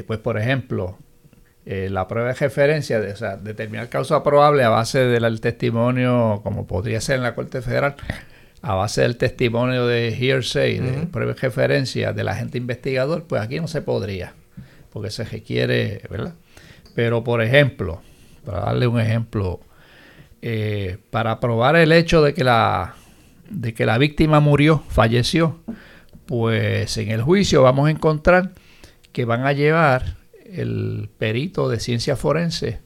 pues por ejemplo, la prueba de referencia, de, o sea, determinar causa probable a base del testimonio, como podría ser en la Corte Federal, a base del testimonio de hearsay, de prueba de referencia del agente investigador, pues aquí no se podría porque se requiere, ¿verdad? Pero, por ejemplo, para darle un ejemplo, eh, para probar el hecho de que, la, de que la víctima murió, falleció, pues en el juicio vamos a encontrar que van a llevar el perito de ciencia forense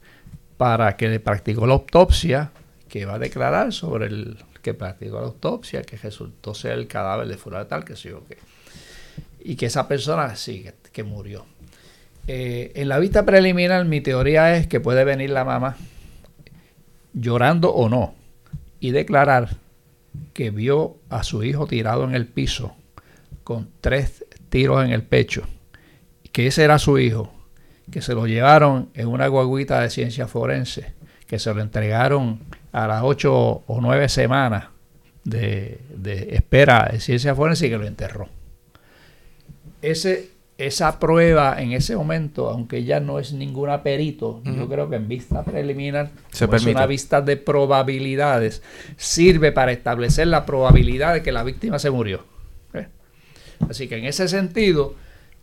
para que le practicó la autopsia, que va a declarar sobre el que practicó la autopsia, que resultó ser el cadáver de fulano tal, que sí o qué. Y que esa persona sí, que murió. Eh, en la vista preliminar, mi teoría es que puede venir la mamá llorando o no y declarar que vio a su hijo tirado en el piso con tres tiros en el pecho, que ese era su hijo, que se lo llevaron en una guaguita de ciencia forense, que se lo entregaron a las ocho o nueve semanas de, de espera de ciencia forense y que lo enterró. Ese esa prueba en ese momento, aunque ya no es ninguna perito, yo creo que en vista preliminar, Se es una vista de probabilidades, sirve para establecer la probabilidad de que la víctima se murió. ¿eh? Así que en ese sentido,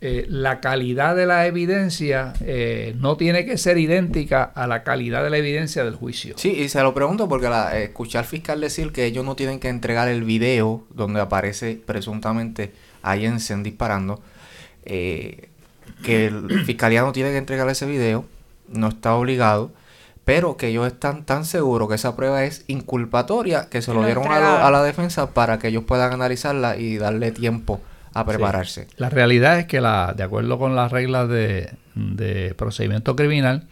eh, la calidad de la evidencia eh, no tiene que ser idéntica a la calidad de la evidencia del juicio. Sí, y se lo pregunto porque la, escuché al fiscal decir que ellos no tienen que entregar el video donde aparece presuntamente a Jensen disparando eh, que el fiscalía no tiene que entregar ese video, no está obligado, pero que ellos están tan seguros que esa prueba es inculpatoria que se lo, dieron a, la defensa para que ellos puedan analizarla y darle tiempo a prepararse. La realidad es que la, de acuerdo con las reglas de, de procedimiento criminal,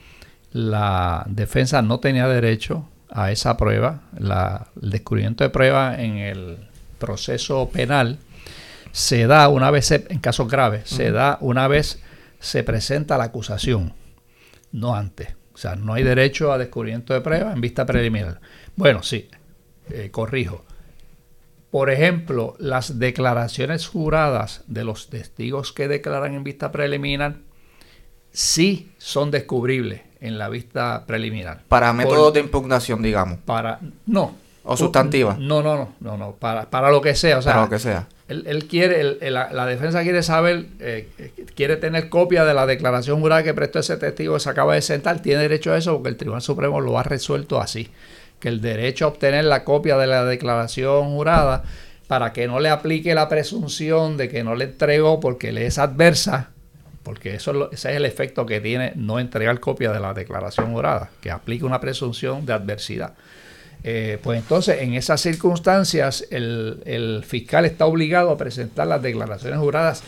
la defensa no tenía derecho a esa prueba. La, el descubrimiento de prueba en el proceso penal se da una vez, en casos graves, se da una vez se presenta la acusación, no antes. O sea, no hay derecho a descubrimiento de prueba en vista preliminar. Bueno, sí, eh, corrijo. Por ejemplo, las declaraciones juradas de los testigos que declaran en vista preliminar sí son descubribles en la vista preliminar. Para métodos de impugnación, digamos. Para no. O sustantiva. No, no, no, no, no. Para, para lo que sea. O sea, para lo que sea él, quiere, la, defensa quiere saber, eh, quiere tener copia de la declaración jurada que prestó ese testigo que se acaba de sentar. Tiene derecho a eso porque el Tribunal Supremo lo ha resuelto así. Que el derecho a obtener la copia de la declaración jurada para que no le aplique la presunción de que no le entregó porque le es adversa, porque eso ese es el efecto que tiene no entregar copia de la declaración jurada, que aplique una presunción de adversidad. Eh, pues entonces, en esas circunstancias, el, fiscal está obligado a presentar las declaraciones juradas,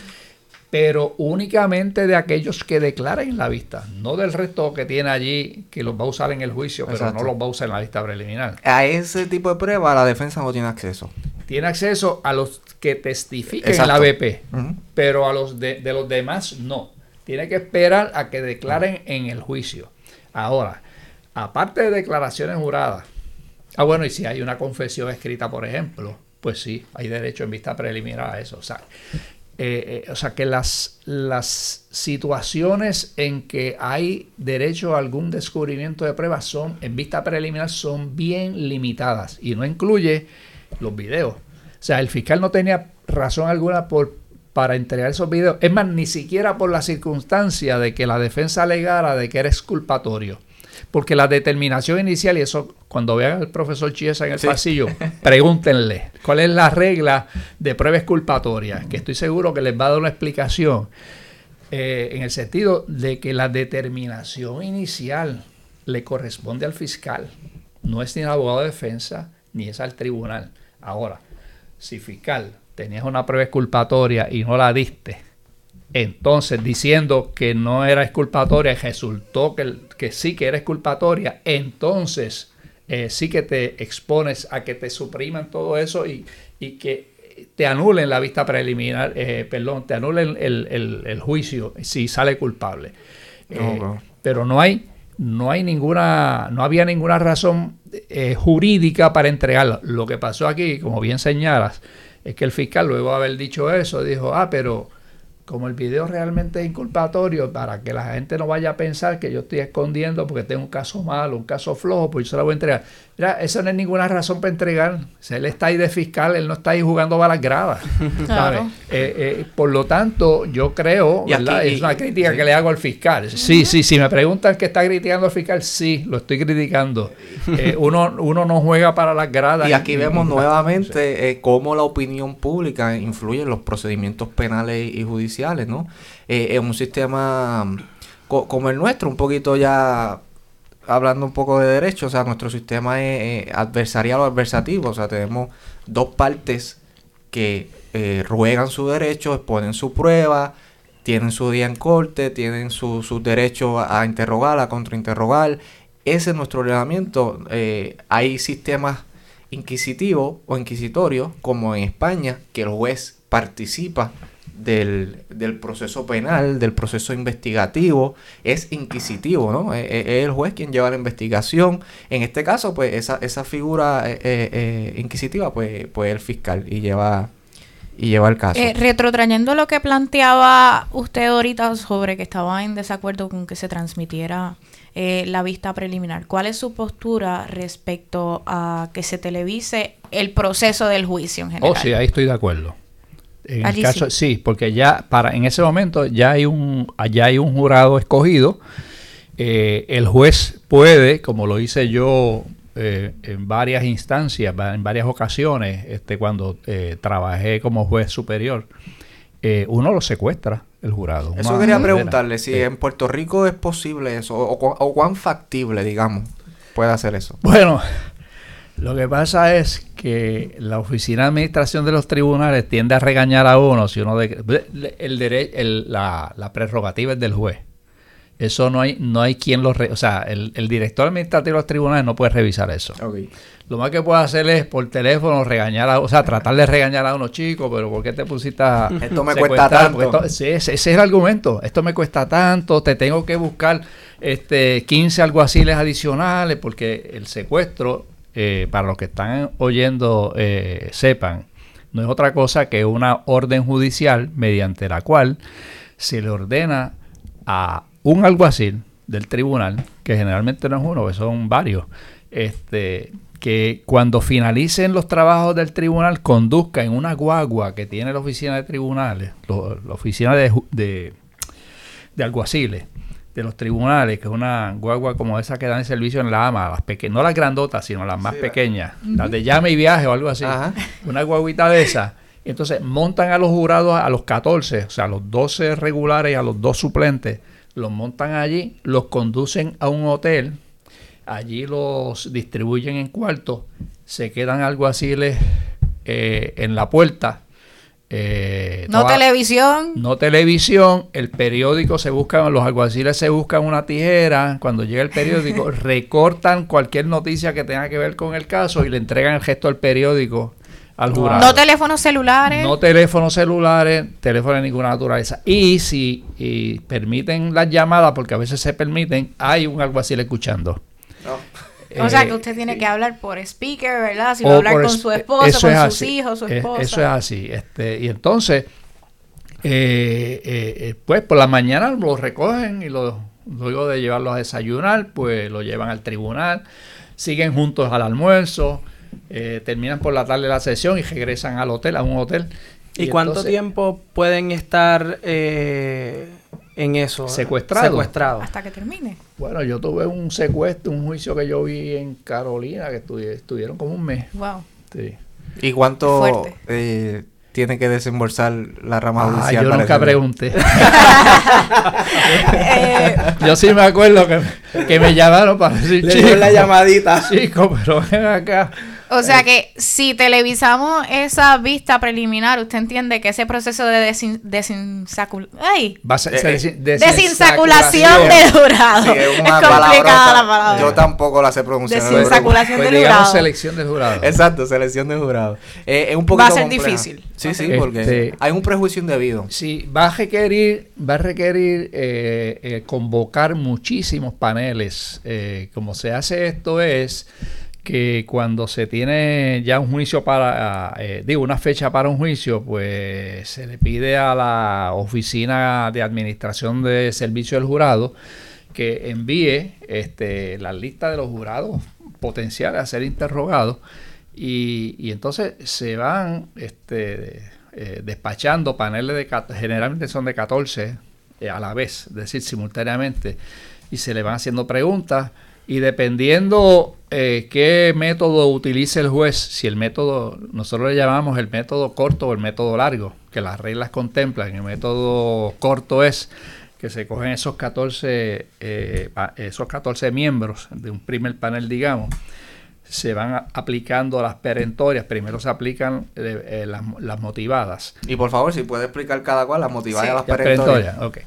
pero únicamente de aquellos que declaren en la vista, no del resto que tiene allí, que los va a usar en el juicio, pero no los va a usar en la vista preliminar. A ese tipo de prueba la defensa no tiene acceso. Tiene acceso a los que testifiquen en la BP, pero a los de, de los demás no. Tiene que esperar a que declaren en el juicio. Ahora, aparte de declaraciones juradas, Ah, bueno, y si hay una confesión escrita, por ejemplo, pues sí, hay derecho en vista preliminar a eso. O sea, eh, o sea, que las, las situaciones en que hay derecho a algún descubrimiento de pruebas son, en vista preliminar, son bien limitadas y no incluye los videos. O sea, el fiscal no tenía razón alguna por, para entregar esos videos. Es más, ni siquiera por la circunstancia de que la defensa alegara de que era exculpatorio. Porque la determinación inicial, y eso cuando vean al profesor Chiesa en el pasillo, pregúntenle cuál es la regla de prueba exculpatoria, que estoy seguro que les va a dar una explicación. Eh, en el sentido de que la determinación inicial le corresponde al fiscal, no es ni al abogado de defensa, ni es al tribunal. Ahora, si fiscal tenías una prueba exculpatoria y no la diste, entonces, diciendo que no era exculpatoria y resultó que, que sí que era exculpatoria, entonces eh, sí que te expones a que te supriman todo eso y, que te anulen la vista preliminar, eh, perdón, te anulen el, juicio si sale culpable. Eh, pero no hay, no hay ninguna, no había ninguna razón jurídica para entregarlo. Lo que pasó aquí, como bien señalas, es que el fiscal luego de haber dicho eso dijo, ah, pero como el video realmente es inculpatorio, para que la gente no vaya a pensar que yo estoy escondiendo porque tengo un caso malo, un caso flojo, pues yo se lo voy a entregar. Mira, esa no es ninguna razón para entregar. Si él está ahí de fiscal, él no está ahí jugando balas gradas. Eh, eh, por lo tanto, yo creo, es una crítica que le hago al fiscal. Sí, sí, si me preguntan que está criticando al fiscal, sí, lo estoy criticando. Eh, uno, uno no juega para las gradas. Y aquí vemos nuevamente cómo la opinión pública influye en los procedimientos penales y judiciales, ¿no? en un sistema como el nuestro, un poquito ya hablando un poco de derecho, o sea, nuestro sistema es adversarial o adversativo, o sea, tenemos dos partes que eh, ruegan su derecho, exponen su prueba, tienen su día en corte, tienen sus su derecho a, interrogar, a contrainterrogar. Ese es nuestro ordenamiento. Eh, hay sistemas inquisitivos o inquisitorios, como en España, que el juez participa del, del, proceso penal, del proceso investigativo, es inquisitivo, ¿no? Es, el juez quien lleva la investigación. En este caso, pues esa, esa figura eh, eh, eh, inquisitiva, pues, pues el fiscal y lleva y lleva el caso. retrotrayendo lo que planteaba usted ahorita sobre que estaba en desacuerdo con que se transmitiera la vista preliminar, ¿cuál es su postura respecto a que se televise el proceso del juicio en general? Oh, sí, ahí estoy de acuerdo. En el caso, sí. porque ya para en ese momento ya hay un, ya hay un jurado escogido. Eh, el juez puede, como lo hice yo eh, en varias instancias, en varias ocasiones, este, cuando eh, trabajé como juez superior, uno lo secuestra el jurado. Eso quería preguntarle, si en Puerto Rico es posible eso, o, o cuán factible, digamos, puede hacer eso. Bueno, lo que pasa es que la oficina de administración de los tribunales tiende a regañar a uno si uno de, el, el la, la, prerrogativa es del juez. Eso no hay no hay quien lo o sea, el, director administrativo de los tribunales no puede revisar eso. Lo más que puede hacer es por teléfono regañar a, o sea, tratar de regañar a unos chicos, pero ¿por qué te pusiste a Esto me cuesta tanto. ese, es el argumento. Esto me cuesta tanto, te tengo que buscar este 15 alguaciles adicionales porque el secuestro eh, para los que están oyendo eh, sepan, no es otra cosa que una orden judicial mediante la cual se le ordena a un alguacil del tribunal, que generalmente no es uno, que son varios, este, que cuando finalicen los trabajos del tribunal conduzca en una guagua que tiene la oficina de tribunales, la oficina de, de alguaciles, de los tribunales, que es una guagua como esa que dan el servicio en la AMA, las no las grandotas, sino las más pequeñas, las de llame y viaje o algo así, una guaguita de esa. Entonces montan a los jurados, a los 14, o sea, a los 12 regulares y a los dos suplentes, los montan allí, los conducen a un hotel, allí los distribuyen en cuartos, se quedan alguaciles eh, en la puerta eh, no televisión. No televisión. El periódico se busca, los alguaciles se buscan una tijera. Cuando llega el periódico, recortan cualquier noticia que tenga que ver con el caso y le entregan el gesto al periódico al jurado. No teléfonos celulares. No teléfonos celulares, teléfonos de ninguna naturaleza. Y si permiten las llamadas, porque a veces se permiten, hay un alguacil escuchando. O sea, que eh, usted tiene que hablar por speaker, ¿verdad? Si va a hablar con su esposo, con sus hijos, su esposa. Eso es así. Este, y entonces, pues por la mañana lo recogen y lo, luego de llevarlo a desayunar, pues lo llevan al tribunal, siguen juntos al almuerzo, terminan por la tarde la sesión y regresan al hotel, a un hotel. ¿Y, cuánto tiempo pueden estar en eso. Secuestrado. Secuestrado. Hasta que termine. Bueno, yo tuve un secuestro, un juicio que yo vi en Carolina, que estuvieron como un mes. Wow. Sí. ¿Y cuánto eh, tiene que desembolsar la rama ah, judicial? Yo nunca pregunté. Eh, yo sí me acuerdo que, me llamaron para decir, Le la llamadita. Chico, pero ven acá. O sea eh, que si televisamos esa vista preliminar, usted entiende que ese proceso de desin, ay, desinsaculación de jurado. Sí, es, complicada la palabra. Yo tampoco la sé pronunciar. Desinsaculación pues de jurado. selección de jurado. Exacto, selección de jurado. Eh, es un poquito Va a ser difícil. Sí, sí, porque este, hay un prejuicio indebido. Sí, va a requerir, va a requerir eh, convocar muchísimos paneles. como se hace esto es que cuando se tiene ya un juicio para, eh, digo, una fecha para un juicio, pues se le pide a la Oficina de Administración de Servicio del Jurado que envíe este, la lista de los jurados potenciales a ser interrogados y, y entonces se van este, eh, despachando paneles de generalmente son de 14 eh, a la vez, es decir, simultáneamente, y se le van haciendo preguntas y dependiendo eh, qué método utilice el juez, si el método, nosotros le llamamos el método corto o el método largo, que las reglas contemplan, el método corto es que se cogen esos 14, eh, esos 14 miembros de un primer panel, digamos, se van aplicando las perentorias, primero se aplican eh, las, motivadas. Y por favor, si puede explicar cada cual las motivadas y las perentorias. perentorias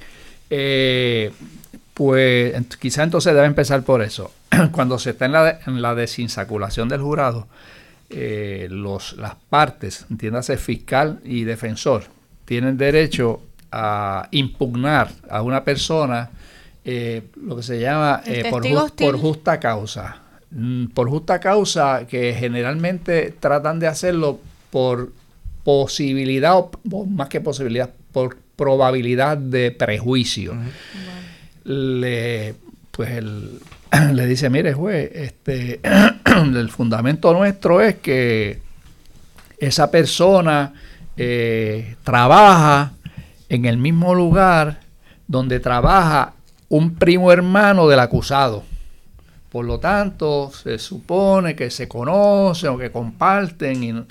pues quizá entonces debe empezar por eso. Cuando se está en la, en la desinsaculación del jurado, eh, los, las partes, entiéndase fiscal y defensor, tienen derecho a impugnar a una persona eh, lo que se llama eh, por, por, justa causa. Mm, por justa causa que generalmente tratan de hacerlo por posibilidad, o más que posibilidad, por probabilidad de prejuicio le, pues le dice, mire juez, este, el fundamento nuestro es que esa persona eh, trabaja en el mismo lugar donde trabaja un primo hermano del acusado. Por lo tanto, se supone que se conocen o que comparten y,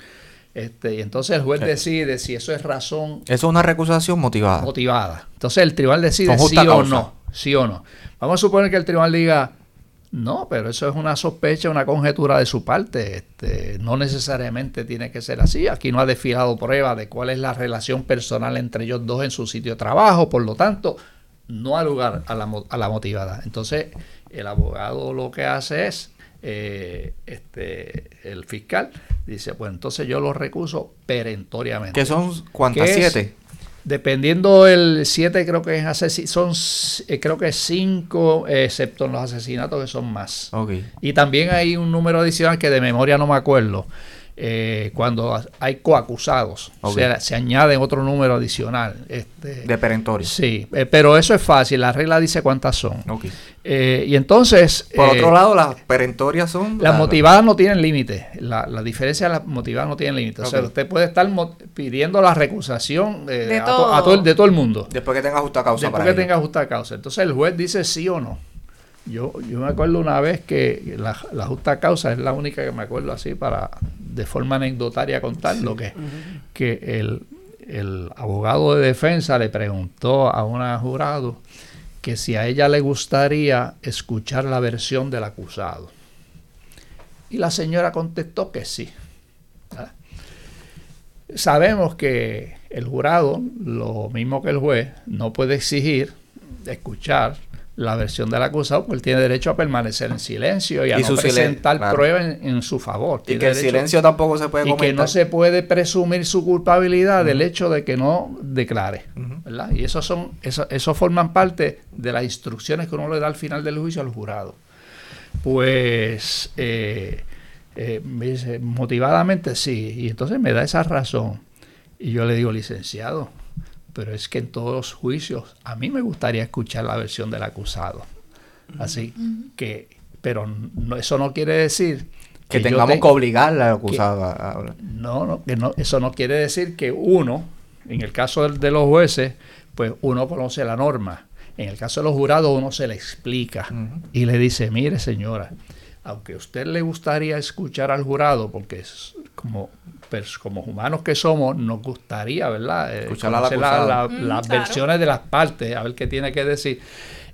este, y entonces el juez decide si eso es razón. Eso es una recusación motivada. Motivada. Entonces el tribunal decide sí o no sí o no. Vamos a suponer que el tribunal diga, no, pero eso es una sospecha, una conjetura de su parte. Este, no necesariamente tiene que ser así. Aquí no ha desfilado prueba de cuál es la relación personal entre ellos dos en su sitio de trabajo. Por lo tanto, no ha lugar a la, a la motivada. Entonces, el abogado lo que hace es, eh, este, el fiscal dice, pues entonces yo lo recuso perentoriamente. ¿Qué son cuántas? ¿Siete? Dependiendo el 7 creo que es son eh, creo que 5 excepto en los asesinatos que son más. Y también hay un número adicional que de memoria no me acuerdo. Eh, cuando hay coacusados. O sea, se añade otro número adicional. Este, de perentorio. Sí, eh, pero eso es fácil. La regla dice cuántas son. Eh, y entonces... Por otro lado, las perentorias son... Las motivadas no tienen límite. La, la, diferencia de las motivadas no tienen límite. O sea, usted puede estar pidiendo la recusación de, todo. de todo el mundo. Después que tenga justa causa. Después que tenga justa causa. Entonces el juez dice sí o no. Yo, yo me acuerdo una vez que la, la, justa causa es la única que me acuerdo así para de forma anecdotaria contarlo, que, que el, el, abogado de defensa le preguntó a una jurado que si a ella le gustaría escuchar la versión del acusado. Y la señora contestó que sí. Sabemos que el jurado, lo mismo que el juez, no puede exigir escuchar la versión del acusado, pues él tiene derecho a permanecer en silencio y a no presentar pruebas en, su favor. y que el silencio tampoco se puede comentar. Y que no se puede presumir su culpabilidad del hecho de que no declare. ¿verdad? Y eso, son, eso, eso forman parte de las instrucciones que uno le da al final del juicio al jurado. Pues eh, eh, me dice, motivadamente sí. Y entonces me da esa razón. Y yo le digo, licenciado, pero es que en todos los juicios a mí me gustaría escuchar la versión del acusado. Así que, pero eso no quiere decir que, tengamos que obligarle al acusado a hablar. No, no, que no, eso no quiere decir que uno, en el caso de, los jueces, pues uno conoce la norma. En el caso de los jurados uno se le explica y le dice, mire señora, aunque a usted le gustaría escuchar al jurado, porque es como, como humanos que somos, nos gustaría, ¿verdad? Eh, escuchar la, las versiones de las partes, a ver qué tiene que decir.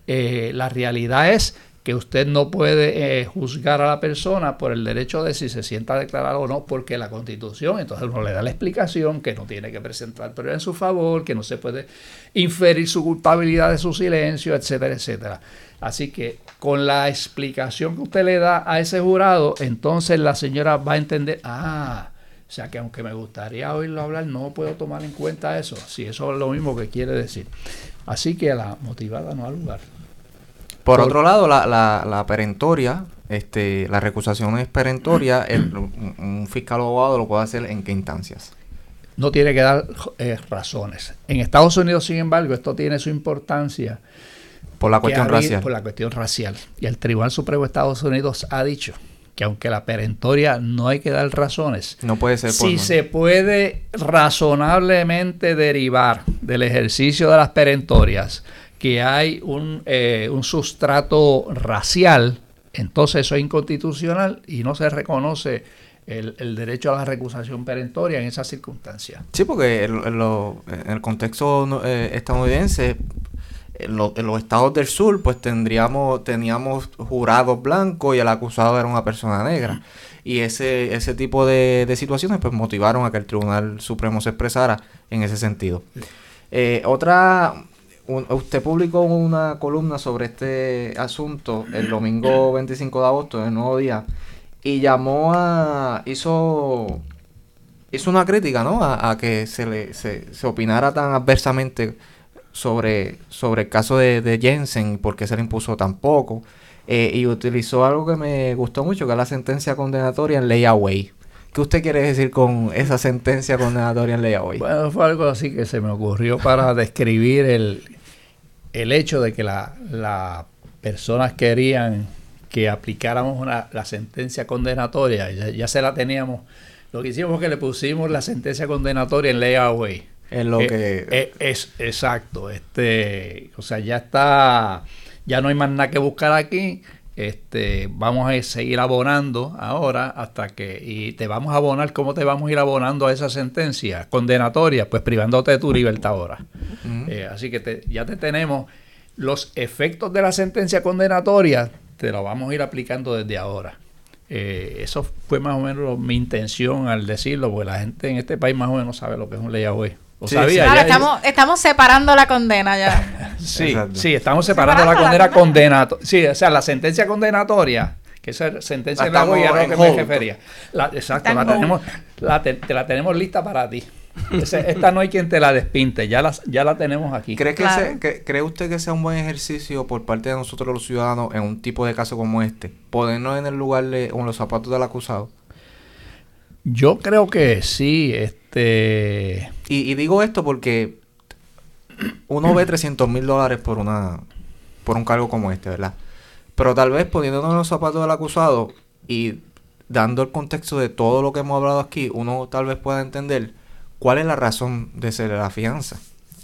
Eh, la realidad es que usted no puede eh, juzgar a la persona por el derecho de si se sienta declarado o no, porque la constitución, entonces uno le da la explicación que no tiene que presentar pero en su favor, que no se puede inferir su culpabilidad de su silencio, etcétera, etcétera. Así que con la explicación que usted le da a ese jurado, entonces la señora va a entender, ah, o sea que aunque me gustaría oírlo hablar, no puedo tomar en cuenta eso, si eso es lo mismo que quiere decir. Así que la motivada no ha lugar. Por, otro lado, la, la, perentoria, este, la recusación es perentoria, un, fiscal o abogado lo puede hacer en qué instancias. No tiene que dar eh, razones. En Estados Unidos, sin embargo, esto tiene su importancia. Por la cuestión racial. Por la cuestión racial. Y el Tribunal Supremo de Estados Unidos ha dicho que aunque la perentoria no hay que dar razones, no puede ser si se puede razonablemente derivar del ejercicio de las perentorias que hay un, eh, un sustrato racial, entonces eso es inconstitucional y no se reconoce el, derecho a la recusación perentoria en esas circunstancias. Sí, porque en, el contexto eh, estadounidense, en, los estados del sur, pues tendríamos, teníamos jurados blancos y el acusado era una persona negra. Y ese, ese tipo de, situaciones pues motivaron a que el Tribunal Supremo se expresara en ese sentido. Eh, otra usted publicó una columna sobre este asunto el domingo 25 de agosto, el nuevo día, y llamó a. hizo. hizo una crítica, ¿no? A, que se le se, opinara tan adversamente sobre, sobre el caso de, de Jensen, porque se le impuso tan poco. Eh, y utilizó algo que me gustó mucho, que es la sentencia condenatoria en ley away. ¿Qué usted quiere decir con esa sentencia condenatoria en ley away? Bueno, fue algo así que se me ocurrió para describir el, el hecho de que las la personas querían que aplicáramos una, la sentencia condenatoria, ya, se la teníamos, lo que hicimos es que le pusimos la sentencia condenatoria en ley away. En lo eh, que... Eh, es, exacto, este, o sea, ya está, ya no hay más nada que buscar aquí, este, vamos a seguir abonando ahora hasta que, y te vamos a abonar, ¿cómo te vamos a ir abonando a esa sentencia condenatoria? Pues privándote de tu libertad ahora. Eh, así que ya te tenemos los efectos de la sentencia condenatoria, te lo vamos a ir aplicando desde ahora. Eh, eso fue más o menos mi intención al decirlo, porque la gente en este país más o menos sabe lo que es un ley estamos, estamos separando la condena ya. sí, sí, estamos separando, la condena condenatoria. Sí, o sea, la sentencia condenatoria, que esa sentencia de la lo que me refería. exacto, la tenemos, la te, la tenemos lista para ti. esta no hay quien te la despinte, ya la, ya la tenemos aquí. ¿Cree, que ¿Cree usted que sea un buen ejercicio por parte de nosotros los ciudadanos en un tipo de caso como este? Ponernos en el lugar de, o en los zapatos del acusado. Yo creo que sí, este... Y, digo esto porque uno ve 300 mil dólares por una por un cargo como este, ¿verdad? Pero tal vez poniéndonos los zapatos del acusado y dando el contexto de todo lo que hemos hablado aquí, uno tal vez pueda entender cuál es la razón de ser la fianza,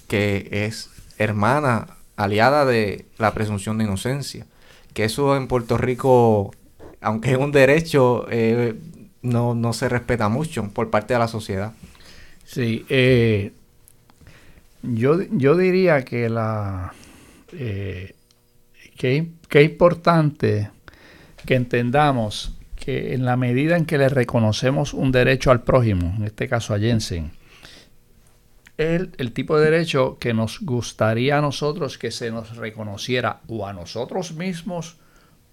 que es hermana, aliada de la presunción de inocencia. Que eso en Puerto Rico, aunque es un derecho, eh, no, no se respeta mucho por parte de la sociedad. Sí, eh, yo, yo diría que la eh, que, es importante que entendamos que en la medida en que le reconocemos un derecho al prójimo, en este caso a Jensen, el, el tipo de derecho que nos gustaría a nosotros que se nos reconociera o a nosotros mismos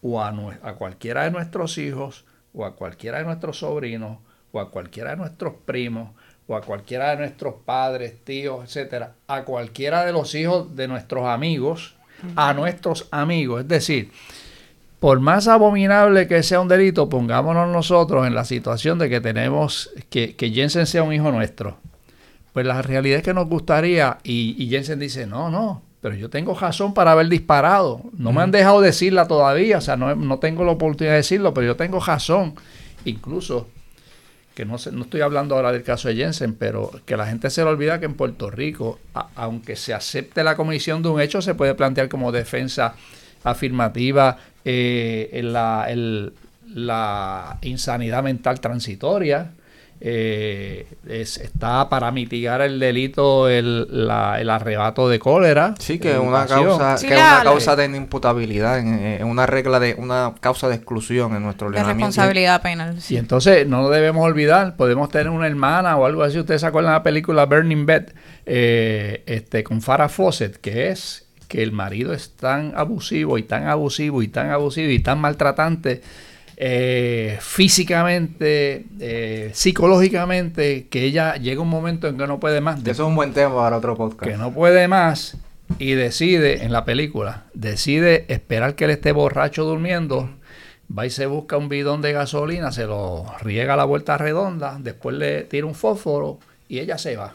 o a, a cualquiera de nuestros hijos o a cualquiera de nuestros sobrinos o a cualquiera de nuestros primos o a cualquiera de nuestros padres, tíos, etcétera, a cualquiera de los hijos de nuestros amigos, a nuestros amigos. Es decir, por más abominable que sea un delito, pongámonos nosotros en la situación de que tenemos que, que Jensen sea un hijo nuestro. Pues la realidad es que nos gustaría, y, y Jensen dice, no, no, pero yo tengo razón para haber disparado. No me han dejado decirla todavía, o sea, no, no, tengo la oportunidad de decirlo, pero yo tengo razón. Incluso, que no, no estoy hablando ahora del caso de Jensen, pero que la gente se le olvida que en Puerto Rico, aunque se acepte la comisión de un hecho, se puede plantear como defensa afirmativa eh, la, la insanidad mental transitoria eh, está para mitigar el delito el, el arrebato de cólera. Sí, que es una causa, que una causa de inimputabilidad, en, una regla de una causa de exclusión en nuestro ordenamiento. De responsabilidad penal. Y entonces no debemos olvidar, podemos tener una hermana o algo así. Ustedes se acuerdan de la película Burning Bed eh, este, con Farah Fawcett, que es que el marido es tan abusivo y tan abusivo y tan abusivo y tan maltratante eh, físicamente, eh, psicológicamente, que ella llega un momento en que no puede más. Eso es un buen tema para otro podcast. Que no puede más y decide, en la película, decide esperar que él esté borracho durmiendo, va y se busca un bidón de gasolina, se lo riega a la vuelta redonda, después le tira un fósforo y ella se va.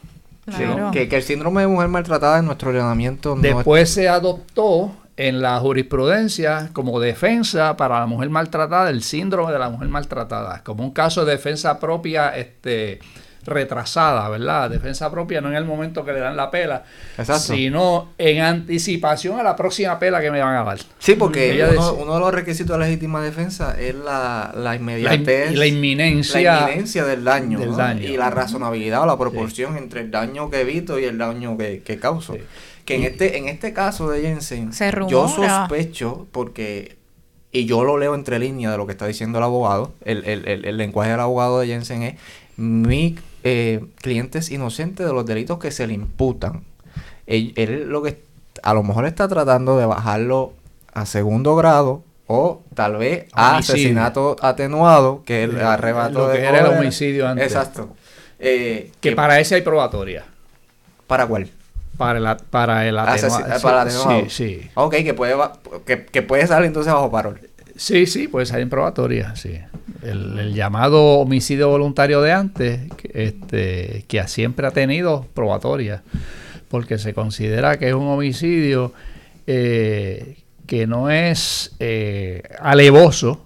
que, el síndrome de mujer maltratada en nuestro ordenamiento Después se adoptó en la jurisprudencia como defensa para la mujer maltratada, el síndrome de la mujer maltratada, como un caso de defensa propia este, retrasada, ¿verdad? Defensa propia no en el momento que le dan la pela, sino en anticipación a la próxima pela que me van a dar. Sí, porque uno, de los requisitos de legítima defensa es la, la inmediatez. La, inminencia, la inminencia del daño, y la razonabilidad o la proporción entre el daño que evito y el daño que, que causo. Que en este, en este caso de Jensen, yo sospecho, porque, y yo lo leo entre líneas de lo que está diciendo el abogado, el, el, el, lenguaje del abogado de Jensen es, mi eh, cliente es inocente de los delitos que se le imputan. Él, lo que a lo mejor está tratando de bajarlo a segundo grado o tal vez a asesinato atenuado, que es el arrebato de que era el homicidio antes. Exacto. Eh, que, para ese hay probatoria. ¿Para cuál? Para el, para el atenuado. Sí, sí. Ok, que puede, que, puede salir entonces bajo parol. Sí, sí, puede salir en probatoria, sí. El, llamado homicidio voluntario de antes, este, que siempre ha tenido probatoria, porque se considera que es un homicidio eh, que no es eh, alevoso,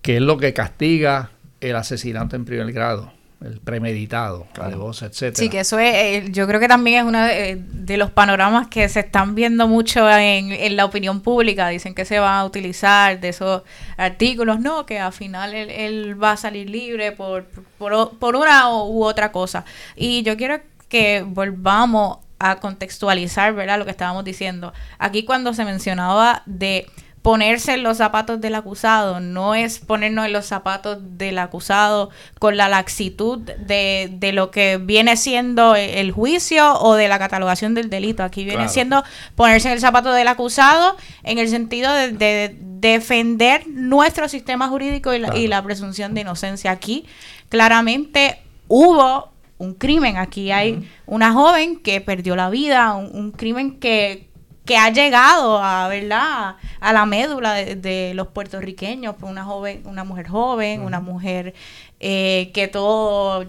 que es lo que castiga el asesinato en primer grado el premeditado, claro. etcétera. Sí, que eso es, eh, yo creo que también es uno de, los panoramas que se están viendo mucho en, la opinión pública. Dicen que se va a utilizar de esos artículos, no, que al final él, va a salir libre por, por, por, una u otra cosa. Y yo quiero que volvamos a contextualizar, ¿verdad? Lo que estábamos diciendo. Aquí cuando se mencionaba de ponerse en los zapatos del acusado, no es ponernos en los zapatos del acusado con la laxitud de, de lo que viene siendo el juicio o de la catalogación del delito. Aquí viene siendo ponerse en el zapato del acusado en el sentido de, defender nuestro sistema jurídico y la, presunción de inocencia. Aquí claramente hubo un crimen, aquí hay una joven que perdió la vida, un crimen que que ha llegado a, ¿verdad? a la médula de, los puertorriqueños, una joven, una mujer joven, una mujer eh, que todo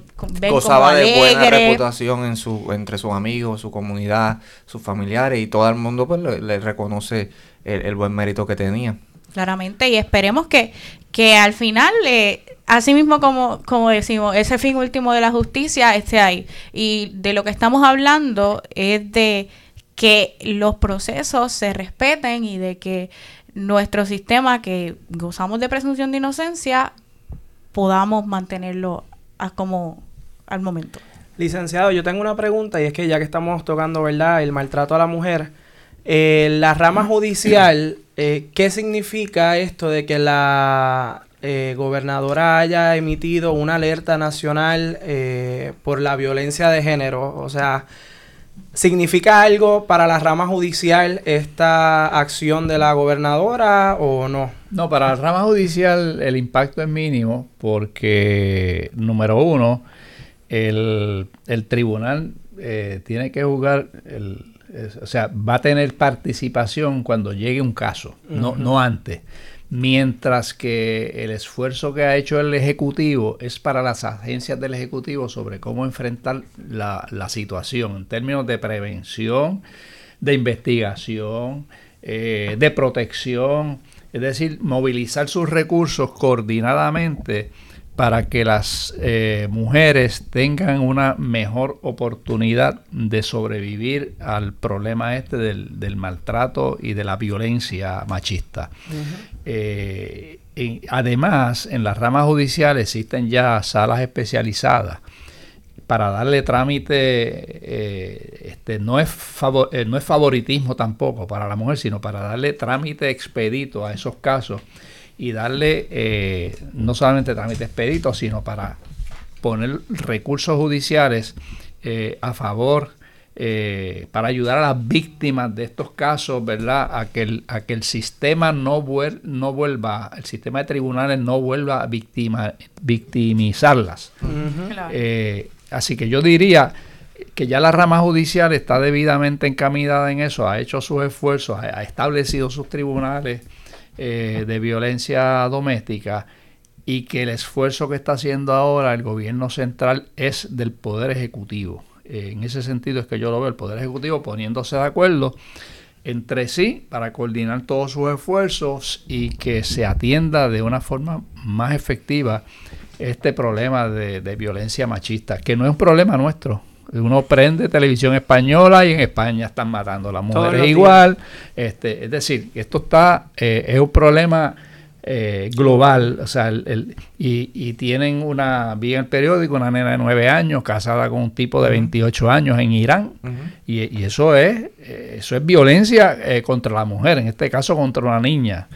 gozaba de buena reputación en su, entre sus amigos, su comunidad, sus familiares y todo el mundo pues le, reconoce el, buen mérito que tenía. Claramente, y esperemos que, que al final, eh, así mismo como, como decimos, ese fin último de la justicia esté ahí. Y de lo que estamos hablando es de que los procesos se respeten y de que nuestro sistema que gozamos de presunción de inocencia podamos mantenerlo como al momento. Licenciado, yo tengo una pregunta y es que ya que estamos tocando, ¿verdad?, el maltrato a la mujer, eh, la rama judicial, eh, ¿qué significa esto de que la eh, gobernadora haya emitido una alerta nacional por la violencia de género? O sea, ¿Significa algo para la rama judicial esta acción de la gobernadora o no? No, para la rama judicial el impacto es mínimo porque, número uno, el, tribunal eh, tiene que jugar, el, o sea, va a tener participación cuando llegue un caso, no, no antes. Mientras que el esfuerzo que ha hecho el Ejecutivo es para las agencias del Ejecutivo sobre cómo enfrentar la, situación en términos de prevención, de investigación, eh, de protección, es decir, movilizar sus recursos coordinadamente para que las eh, mujeres tengan una mejor oportunidad de sobrevivir al problema este del, maltrato y de la violencia machista. Eh, además, en las ramas judiciales existen ya salas especializadas. Para darle trámite, eh, este, no, es no es favoritismo tampoco para la mujer, sino para darle trámite expedito a esos casos y darle eh, no solamente trámite expedito, sino para poner recursos judiciales eh, a favor, eh, para ayudar a las víctimas de estos casos, ¿verdad? A que el, a que el sistema no, no vuelva, el sistema de tribunales no vuelva a victimizarlas. así que yo diría que ya la rama judicial está debidamente encaminada en eso, ha hecho sus esfuerzos, ha establecido sus tribunales eh, de violencia doméstica y que el esfuerzo que está haciendo ahora el gobierno central es del Poder Ejecutivo. En ese sentido es que yo lo veo, el Poder Ejecutivo poniéndose de acuerdo entre sí para coordinar todos sus esfuerzos y que se atienda de una forma más efectiva este problema de, de violencia machista, que no es un problema nuestro, uno prende televisión española y en España están matando a las mujeres igual. Este, es decir, esto está eh, es un problema eh, global. O sea, el, y, tienen una, vi en el periódico, una nena de 9 años casada con un tipo de 28 años en Irán. y, eso es eh, eso es violencia contra la mujer, en este caso contra una niña.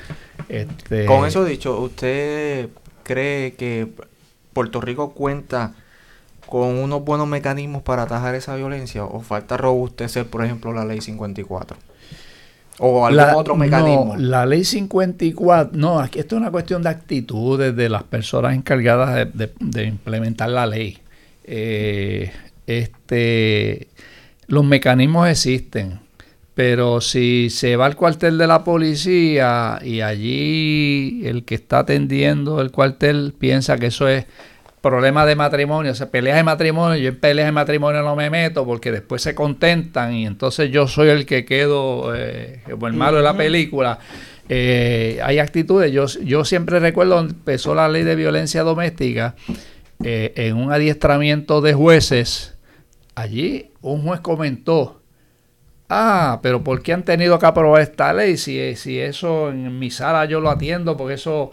Este, con eso dicho, ¿usted cree que Puerto Rico cuenta con unos buenos mecanismos para atajar esa violencia o falta robustecer, por ejemplo, la ley 54? ¿O algún otro mecanismo? No, la ley 54, no, aquí esto es una cuestión de actitudes de las personas encargadas de, implementar la ley. Eh, este, los mecanismos existen, pero si se va al cuartel de la policía y allí el que está atendiendo el cuartel piensa que eso es problemas de matrimonio, o sea, peleas de matrimonio, yo en peleas de matrimonio no me meto porque después se contentan y entonces yo soy el que quedo eh, como el malo de la película. Eh, hay actitudes, yo, yo siempre recuerdo empezó la ley de violencia doméstica eh, en un adiestramiento de jueces, allí un juez comentó, ah, pero ¿por qué han tenido que aprobar esta ley si, si eso en mi sala yo lo atiendo porque eso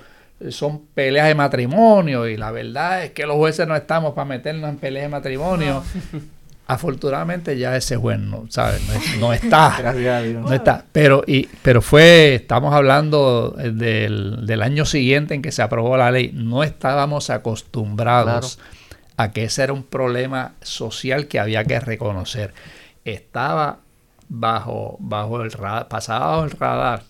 son peleas de matrimonio y la verdad es que los jueces no estamos para meternos en peleas de matrimonio. Afortunadamente ya ese juez no, ¿sabes? No, está. No está. Pero, y, pero fue, estamos hablando del, del, año siguiente en que se aprobó la ley. No estábamos acostumbrados a que ese era un problema social que había que reconocer. Estaba bajo, bajo el radar, pasaba bajo el radar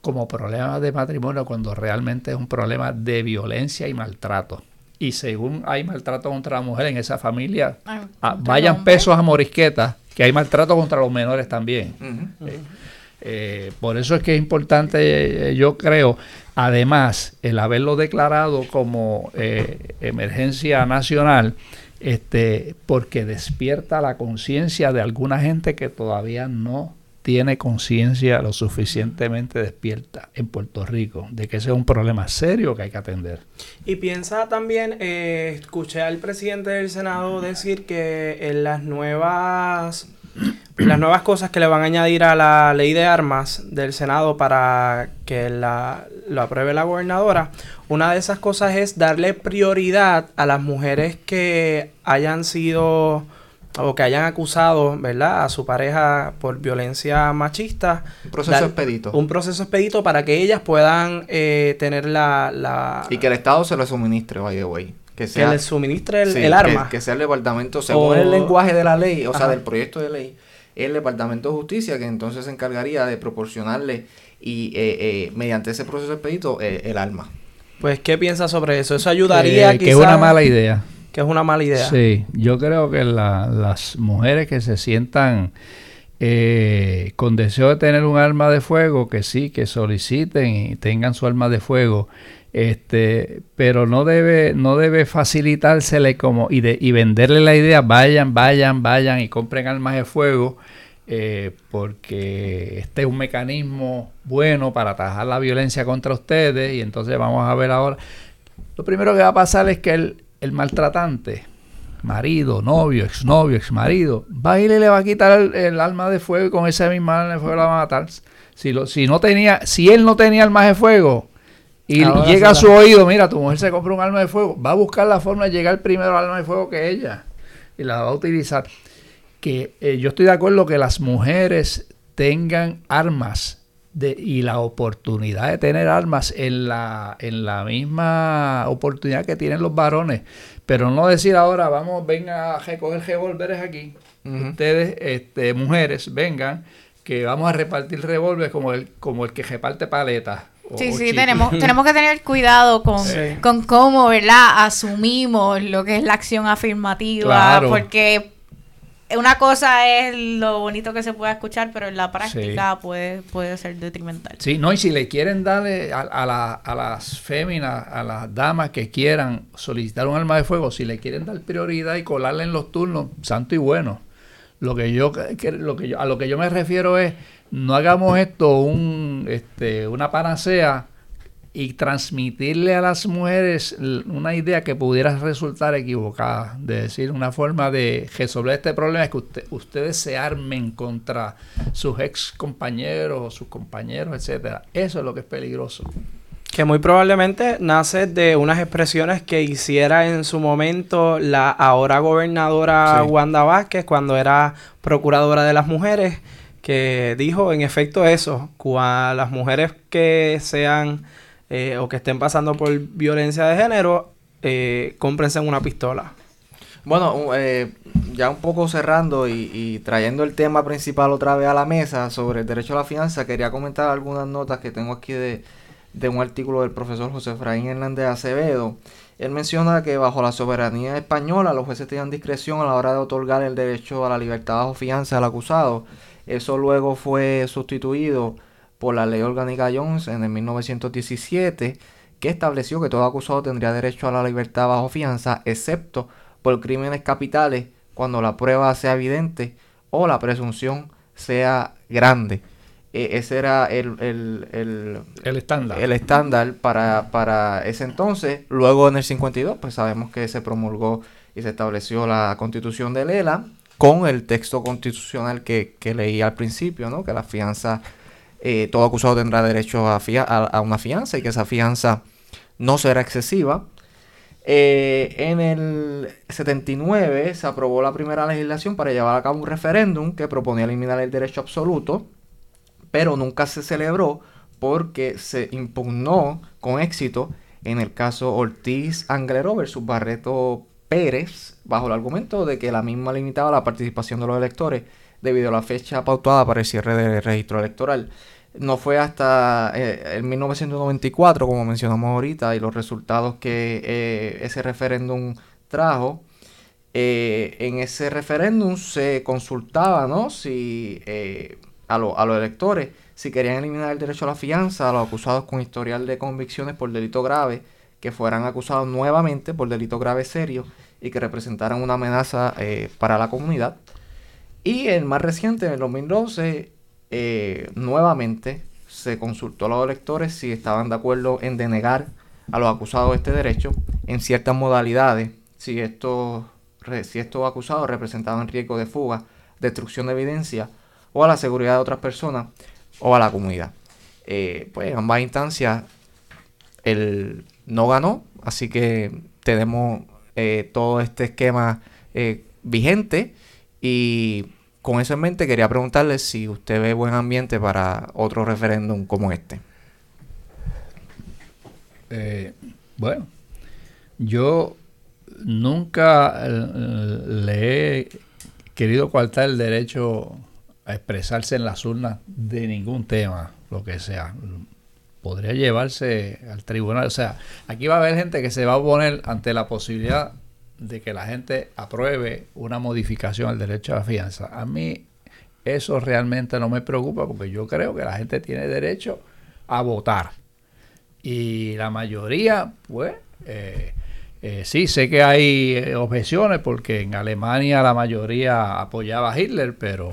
como problema de matrimonio cuando realmente es un problema de violencia y maltrato. Y según hay maltrato contra la mujer en esa familia, ah, vayan pesos a morisquetas, que hay maltrato contra los menores también. Eh, eh, por eso es que es importante, eh, yo creo, además, el haberlo declarado como emergencia nacional, este, porque despierta la conciencia de alguna gente que todavía no tiene conciencia lo suficientemente despierta en Puerto Rico de que ese es un problema serio que hay que atender. Y piensa también, eh, escuché al presidente del Senado decir que en las nuevas las nuevas cosas que le van a añadir a la ley de armas del Senado para que la, lo apruebe la gobernadora, una de esas cosas es darle prioridad a las mujeres que hayan sido o que hayan acusado, ¿verdad?, a su pareja por violencia machista. Un proceso expedito. Un proceso expedito para que ellas puedan eh, tener la, Y que el Estado se le suministre, by the way. Que, sea, que le suministre el, arma. Que, sea el departamento, según el lenguaje de la ley, o sea, del proyecto de ley, el departamento de justicia que entonces se encargaría de proporcionarle y eh, eh, mediante ese proceso expedito el arma. Pues, ¿qué piensas sobre eso? ¿Eso ayudaría? que es una mala idea que es una mala idea. Sí, yo creo que las mujeres que se sientan eh, con deseo de tener un arma de fuego, que sí, que soliciten y tengan su arma de fuego, este, pero no debe, no debe facilitársele como y, de, y venderle la idea, vayan, vayan, vayan y compren armas de fuego, eh, porque este es un mecanismo bueno para atajar la violencia contra ustedes y entonces vamos a ver ahora. Lo primero que va a pasar es que el, el maltratante, marido, novio, exnovio, exmarido, va a ir y le va a quitar el, el arma de fuego y con ese mismo arma de fuego la va a matar. Si, lo, si, no tenía, si él no tenía arma de fuego, y llega a su oído, mira, tu mujer se compra un arma de fuego, va a buscar la forma de llegar primero al arma de fuego que ella y la va a utilizar. Que eh, yo estoy de acuerdo que las mujeres tengan armas de, y la oportunidad de tener armas en la, en la misma oportunidad que tienen los varones, pero no decir ahora, vamos, venga a recoger revólveres aquí. Ustedes, este, mujeres, vengan, que vamos a repartir revólveres como el, como el que reparte paletas Sí, sí, tenemos, tenemos que tener cuidado con, con cómo, ¿verdad? Asumimos lo que es la acción afirmativa, porque una cosa es lo bonito que se pueda escuchar, pero en la práctica puede, puede ser detrimental. Sí, no, y si le quieren darle a, a, a las féminas, a las damas que quieran solicitar un arma de fuego, si le quieren dar prioridad y colarle en los turnos, santo y bueno. Lo que yo, lo que yo, a lo que yo me refiero es no hagamos esto un, este, una panacea y transmitirle a las mujeres una idea que pudiera resultar equivocada, de decir una forma de resolver este problema es que ustedes se armen contra sus ex compañeros, sus compañeros, etcétera. Eso es lo que es peligroso. Que muy probablemente nace de unas expresiones que hiciera en su momento la ahora gobernadora Wanda Vázquez cuando era procuradora de las mujeres que dijo en efecto eso, a las mujeres que sean eh, o que estén pasando por violencia de género, eh, cómprense una pistola. Bueno, eh, ya un poco cerrando y, trayendo el tema principal otra vez a la mesa sobre el derecho a la fianza, quería comentar algunas notas que tengo aquí de, de un artículo del profesor José Efraín Hernández Acevedo. Él menciona que bajo la soberanía española los jueces tenían discreción a la hora de otorgar el derecho a la libertad bajo fianza al acusado eso luego fue sustituido por la ley orgánica Jones en el 1917, que estableció que todo acusado tendría derecho a la libertad bajo fianza, excepto por crímenes capitales, cuando la prueba sea evidente o la presunción sea grande. E, ese era el, el, estándar, el estándar para, para ese entonces. Luego en el 52, pues sabemos que se promulgó y se estableció la constitución de Lela, con el texto constitucional que, leí al principio, ¿no? que la fianza, eh, todo acusado tendrá derecho a, una fianza y que esa fianza no será excesiva. Eh, en el 79 se aprobó la primera legislación para llevar a cabo un referéndum que proponía eliminar el derecho absoluto, pero nunca se celebró porque se impugnó con éxito en el caso Ortiz Anglero versus Barreto Pérez, bajo el argumento de que la misma limitaba la participación de los electores debido a la fecha pautada para el cierre del registro electoral. No fue hasta eh, el 1994, como mencionamos ahorita, y los resultados que eh, ese referéndum trajo. Eh, en ese referéndum se consultaba ¿no? si, a, a los electores si querían eliminar el derecho a la fianza a los acusados con historial de convicciones por delito grave que fueran acusados nuevamente por delito grave serio y que representaran una amenaza para la comunidad. Y el más reciente, en el 2012, eh, nuevamente se consultó a los electores si estaban de acuerdo en denegar a los acusados este derecho en ciertas modalidades, si estos, si estos acusados representaban riesgo de fuga, destrucción de evidencia o a la seguridad de otras personas o a la comunidad. Eh, pues en ambas instancias el no ganó, así que tenemos eh, todo este esquema eh, vigente y con eso en mente quería preguntarle si usted ve buen ambiente para otro referéndum como este. Eh, bueno, yo nunca le he querido coartar el derecho a expresarse en las urnas de ningún tema, lo que sea podría llevarse al tribunal. O sea, aquí va a haber gente que se va a poner ante la posibilidad de que la gente apruebe una modificación al derecho a la fianza. A mí eso realmente no me preocupa porque yo creo que la gente tiene derecho a votar. Y la mayoría, pues, eh, eh, sí, sé que hay eh, objeciones porque en Alemania la mayoría apoyaba a Hitler, pero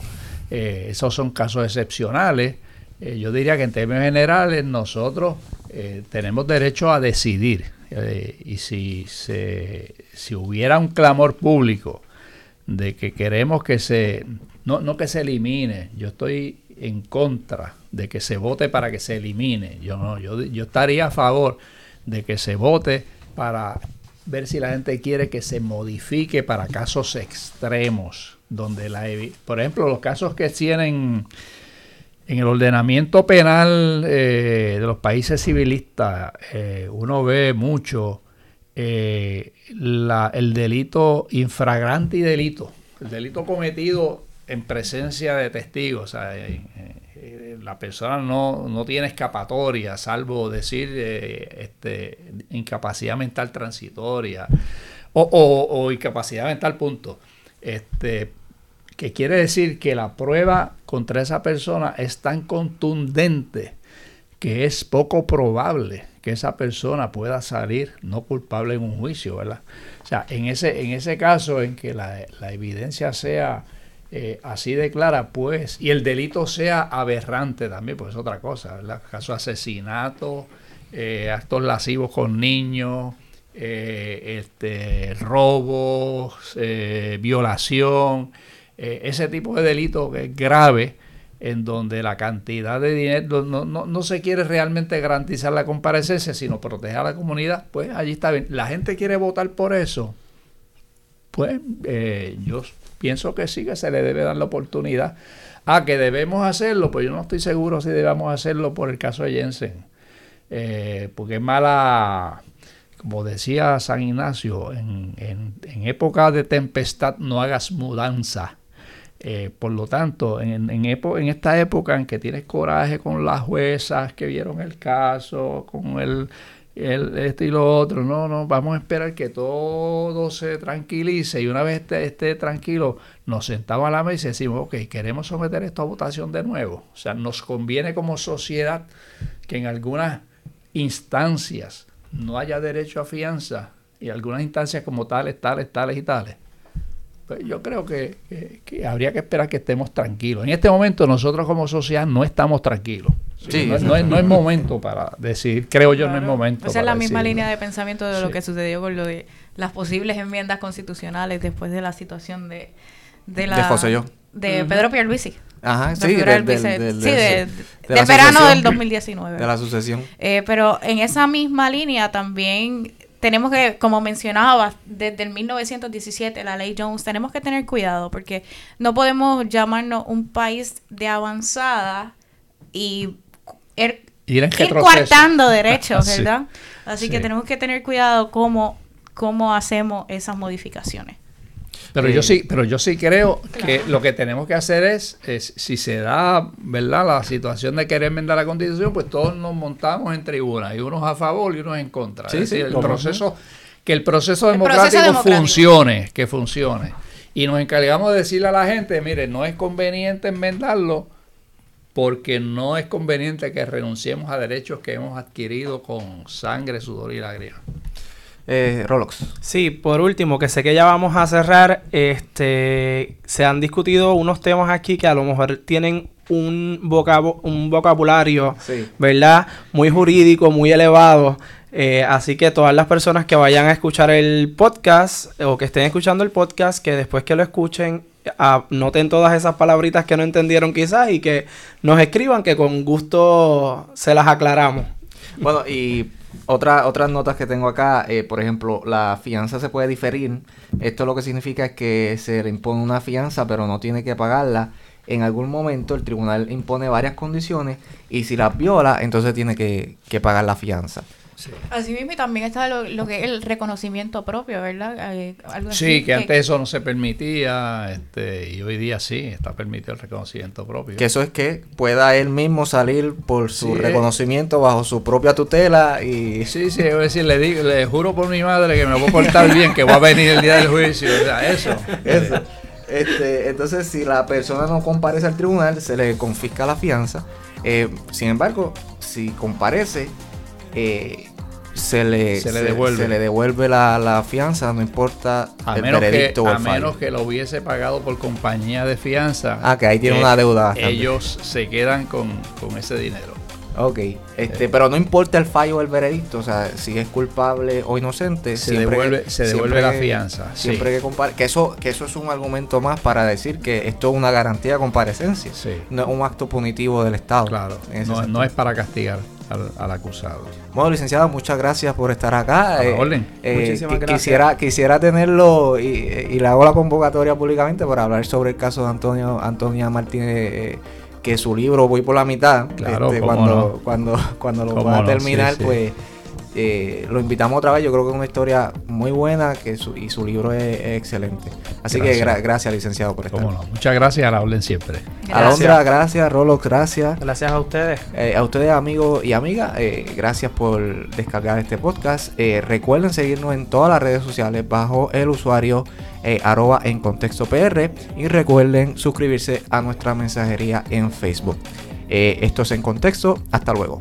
esos son casos excepcionales. yo diría que en términos generales nosotros tenemos derecho a decidir. Y si, se, si hubiera un clamor público de que queremos que se, no, no que se elimine, yo estoy en contra de que se vote para que se elimine. Yo no, yo, yo estaría a favor de que se vote para ver si la gente quiere que se modifique para casos extremos, donde la por ejemplo los casos que tienen en el ordenamiento penal eh, de los países civilistas, eh, uno ve mucho eh, el delito infragrante y delito, el delito cometido en presencia de testigos, o la persona no, tiene escapatoria, salvo decir este, incapacidad mental transitoria o, incapacidad mental punto. Este, que quiere decir que la prueba contra esa persona es tan contundente que es poco probable que esa persona pueda salir no culpable en un juicio, ¿verdad? O sea, en ese, en ese caso en que la, la evidencia sea eh, así declara, pues, y el delito sea aberrante también, pues es otra cosa, ¿verdad? Caso de asesinato, eh, actos lascivos con niños, eh, este, robos, violación, ese tipo de delito que es grave, en donde la cantidad de dinero no, no, no, se quiere realmente garantizar la comparecencia, sino proteger a la comunidad, pues allí está bien. La gente quiere votar por eso, pues yo pienso que sí, que se le debe dar la oportunidad. a que debemos hacerlo, pues yo no estoy seguro si debemos hacerlo por el caso de Jensen. Eh, porque es mala, como decía San Ignacio, en, en, época de tempestad no hagas mudanza. Eh, por lo tanto, en, en, esta época en que tienes coraje con las juezas que vieron el caso, con el el, este y lo otro. No, no, vamos a esperar que todo se tranquilice y una vez esté, esté, tranquilo, nos sentamos a la mesa y decimos, ok, queremos someter esto a votación de nuevo. O sea, nos conviene como sociedad que en algunas instancias no haya derecho a fianza y algunas instancias como tales, tales, tales y tales. Pues yo creo que, habría que esperar que estemos tranquilos. En este momento nosotros como sociedad no estamos tranquilos. no, es, momento para decir, creo yo, no es momento. Esa es la misma línea de pensamiento de lo que sucedió con lo de las posibles enmiendas constitucionales después de la situación de, de la... De José yo. De Pedro Pierluisi. Ajá, sí, del, verano del 2019. De la sucesión. Eh, pero en esa misma línea también tenemos que, como mencionaba, desde el 1917, la ley Jones, tenemos que tener cuidado porque no podemos llamarnos un país de avanzada y er, ir, coartando derechos, ¿verdad? Así que tenemos que tener cuidado cómo, cómo hacemos esas modificaciones. Pero yo sí, pero yo sí creo que lo que tenemos que hacer es, si se da, ¿verdad? La situación de querer enmendar la constitución, pues todos nos montamos en tribuna, y unos a favor y unos en contra. es decir, el proceso, que el proceso, democrático, funcione, que funcione. Y nos encargamos de decirle a la gente, mire, no es conveniente enmendarlo porque no es conveniente que renunciemos a derechos que hemos adquirido con sangre, sudor y lágrimas. Eh, Rolox. Sí, por último, que sé que ya vamos a cerrar, este, se han discutido unos temas aquí que a lo mejor tienen un, un vocabulario, ¿verdad? Muy jurídico, muy elevado. Eh, así que todas las personas que vayan a escuchar el podcast o que estén escuchando el podcast, que después que lo escuchen, noten todas esas palabritas que no entendieron quizás y que nos escriban que con gusto se las aclaramos. Bueno, y otra, otras notas que tengo acá, eh, por ejemplo, la fianza se puede diferir. Esto lo que significa es que se le impone una fianza, pero no tiene que pagarla. En algún momento el tribunal impone varias condiciones y si las viola, entonces tiene que pagar la fianza. Sí. Así mismo y también está lo, que es el reconocimiento propio, ¿verdad? Eh, sí, que, antes eso no se permitía este, y hoy día sí, está permitido el reconocimiento propio. Que eso es que pueda él mismo salir por su reconocimiento bajo su propia tutela y... Sí, sí, es decir, le, digo, le juro por mi madre que me voy a portar bien, que va a venir el día del juicio, o sea, eso. eso. Este, entonces, si la persona no comparece al tribunal, se le confisca la fianza. Eh, sin embargo, si comparece, eh, se le, se, le devuelve, se le devuelve la, fianza, no importa a el menos veredicto que, o el A menos que lo hubiese pagado por compañía de fianza. Ah, que ahí tiene una deuda. Ellos se quedan con, con ese dinero. Ok, este, eh. pero no importa el fallo o el veredicto, o sea, si es culpable o inocente, se devuelve, se devuelve la fianza. Siempre que compare, que eso, que eso es un argumento más para decir que esto es una garantía de comparecencia, no es un acto punitivo del Estado. Claro, no, es para castigar. Al, acusado. Bueno, licenciado, muchas gracias por estar acá. Eh, eh, Muchísimas gracias. Quisiera, quisiera tenerlo y, y, le hago la convocatoria públicamente para hablar sobre el caso de Antonio Antonia Martínez que su libro voy por la mitad. Claro, este, cuando, cuando, cuando lo va a terminar, pues eh, lo invitamos otra vez. Yo creo que es una historia muy buena que y su libro es, excelente. Así que gracias, licenciado, por estar. Muchas gracias a la orden siempre. Alondra, gracias. Rolo, gracias. Gracias a ustedes. Eh, a ustedes, amigos y amigas, eh, gracias por descargar este podcast. recuerden seguirnos en todas las redes sociales bajo el usuario eh, arroba en contexto PR y recuerden suscribirse a nuestra mensajería en Facebook. Eh, esto es en contexto, hasta luego.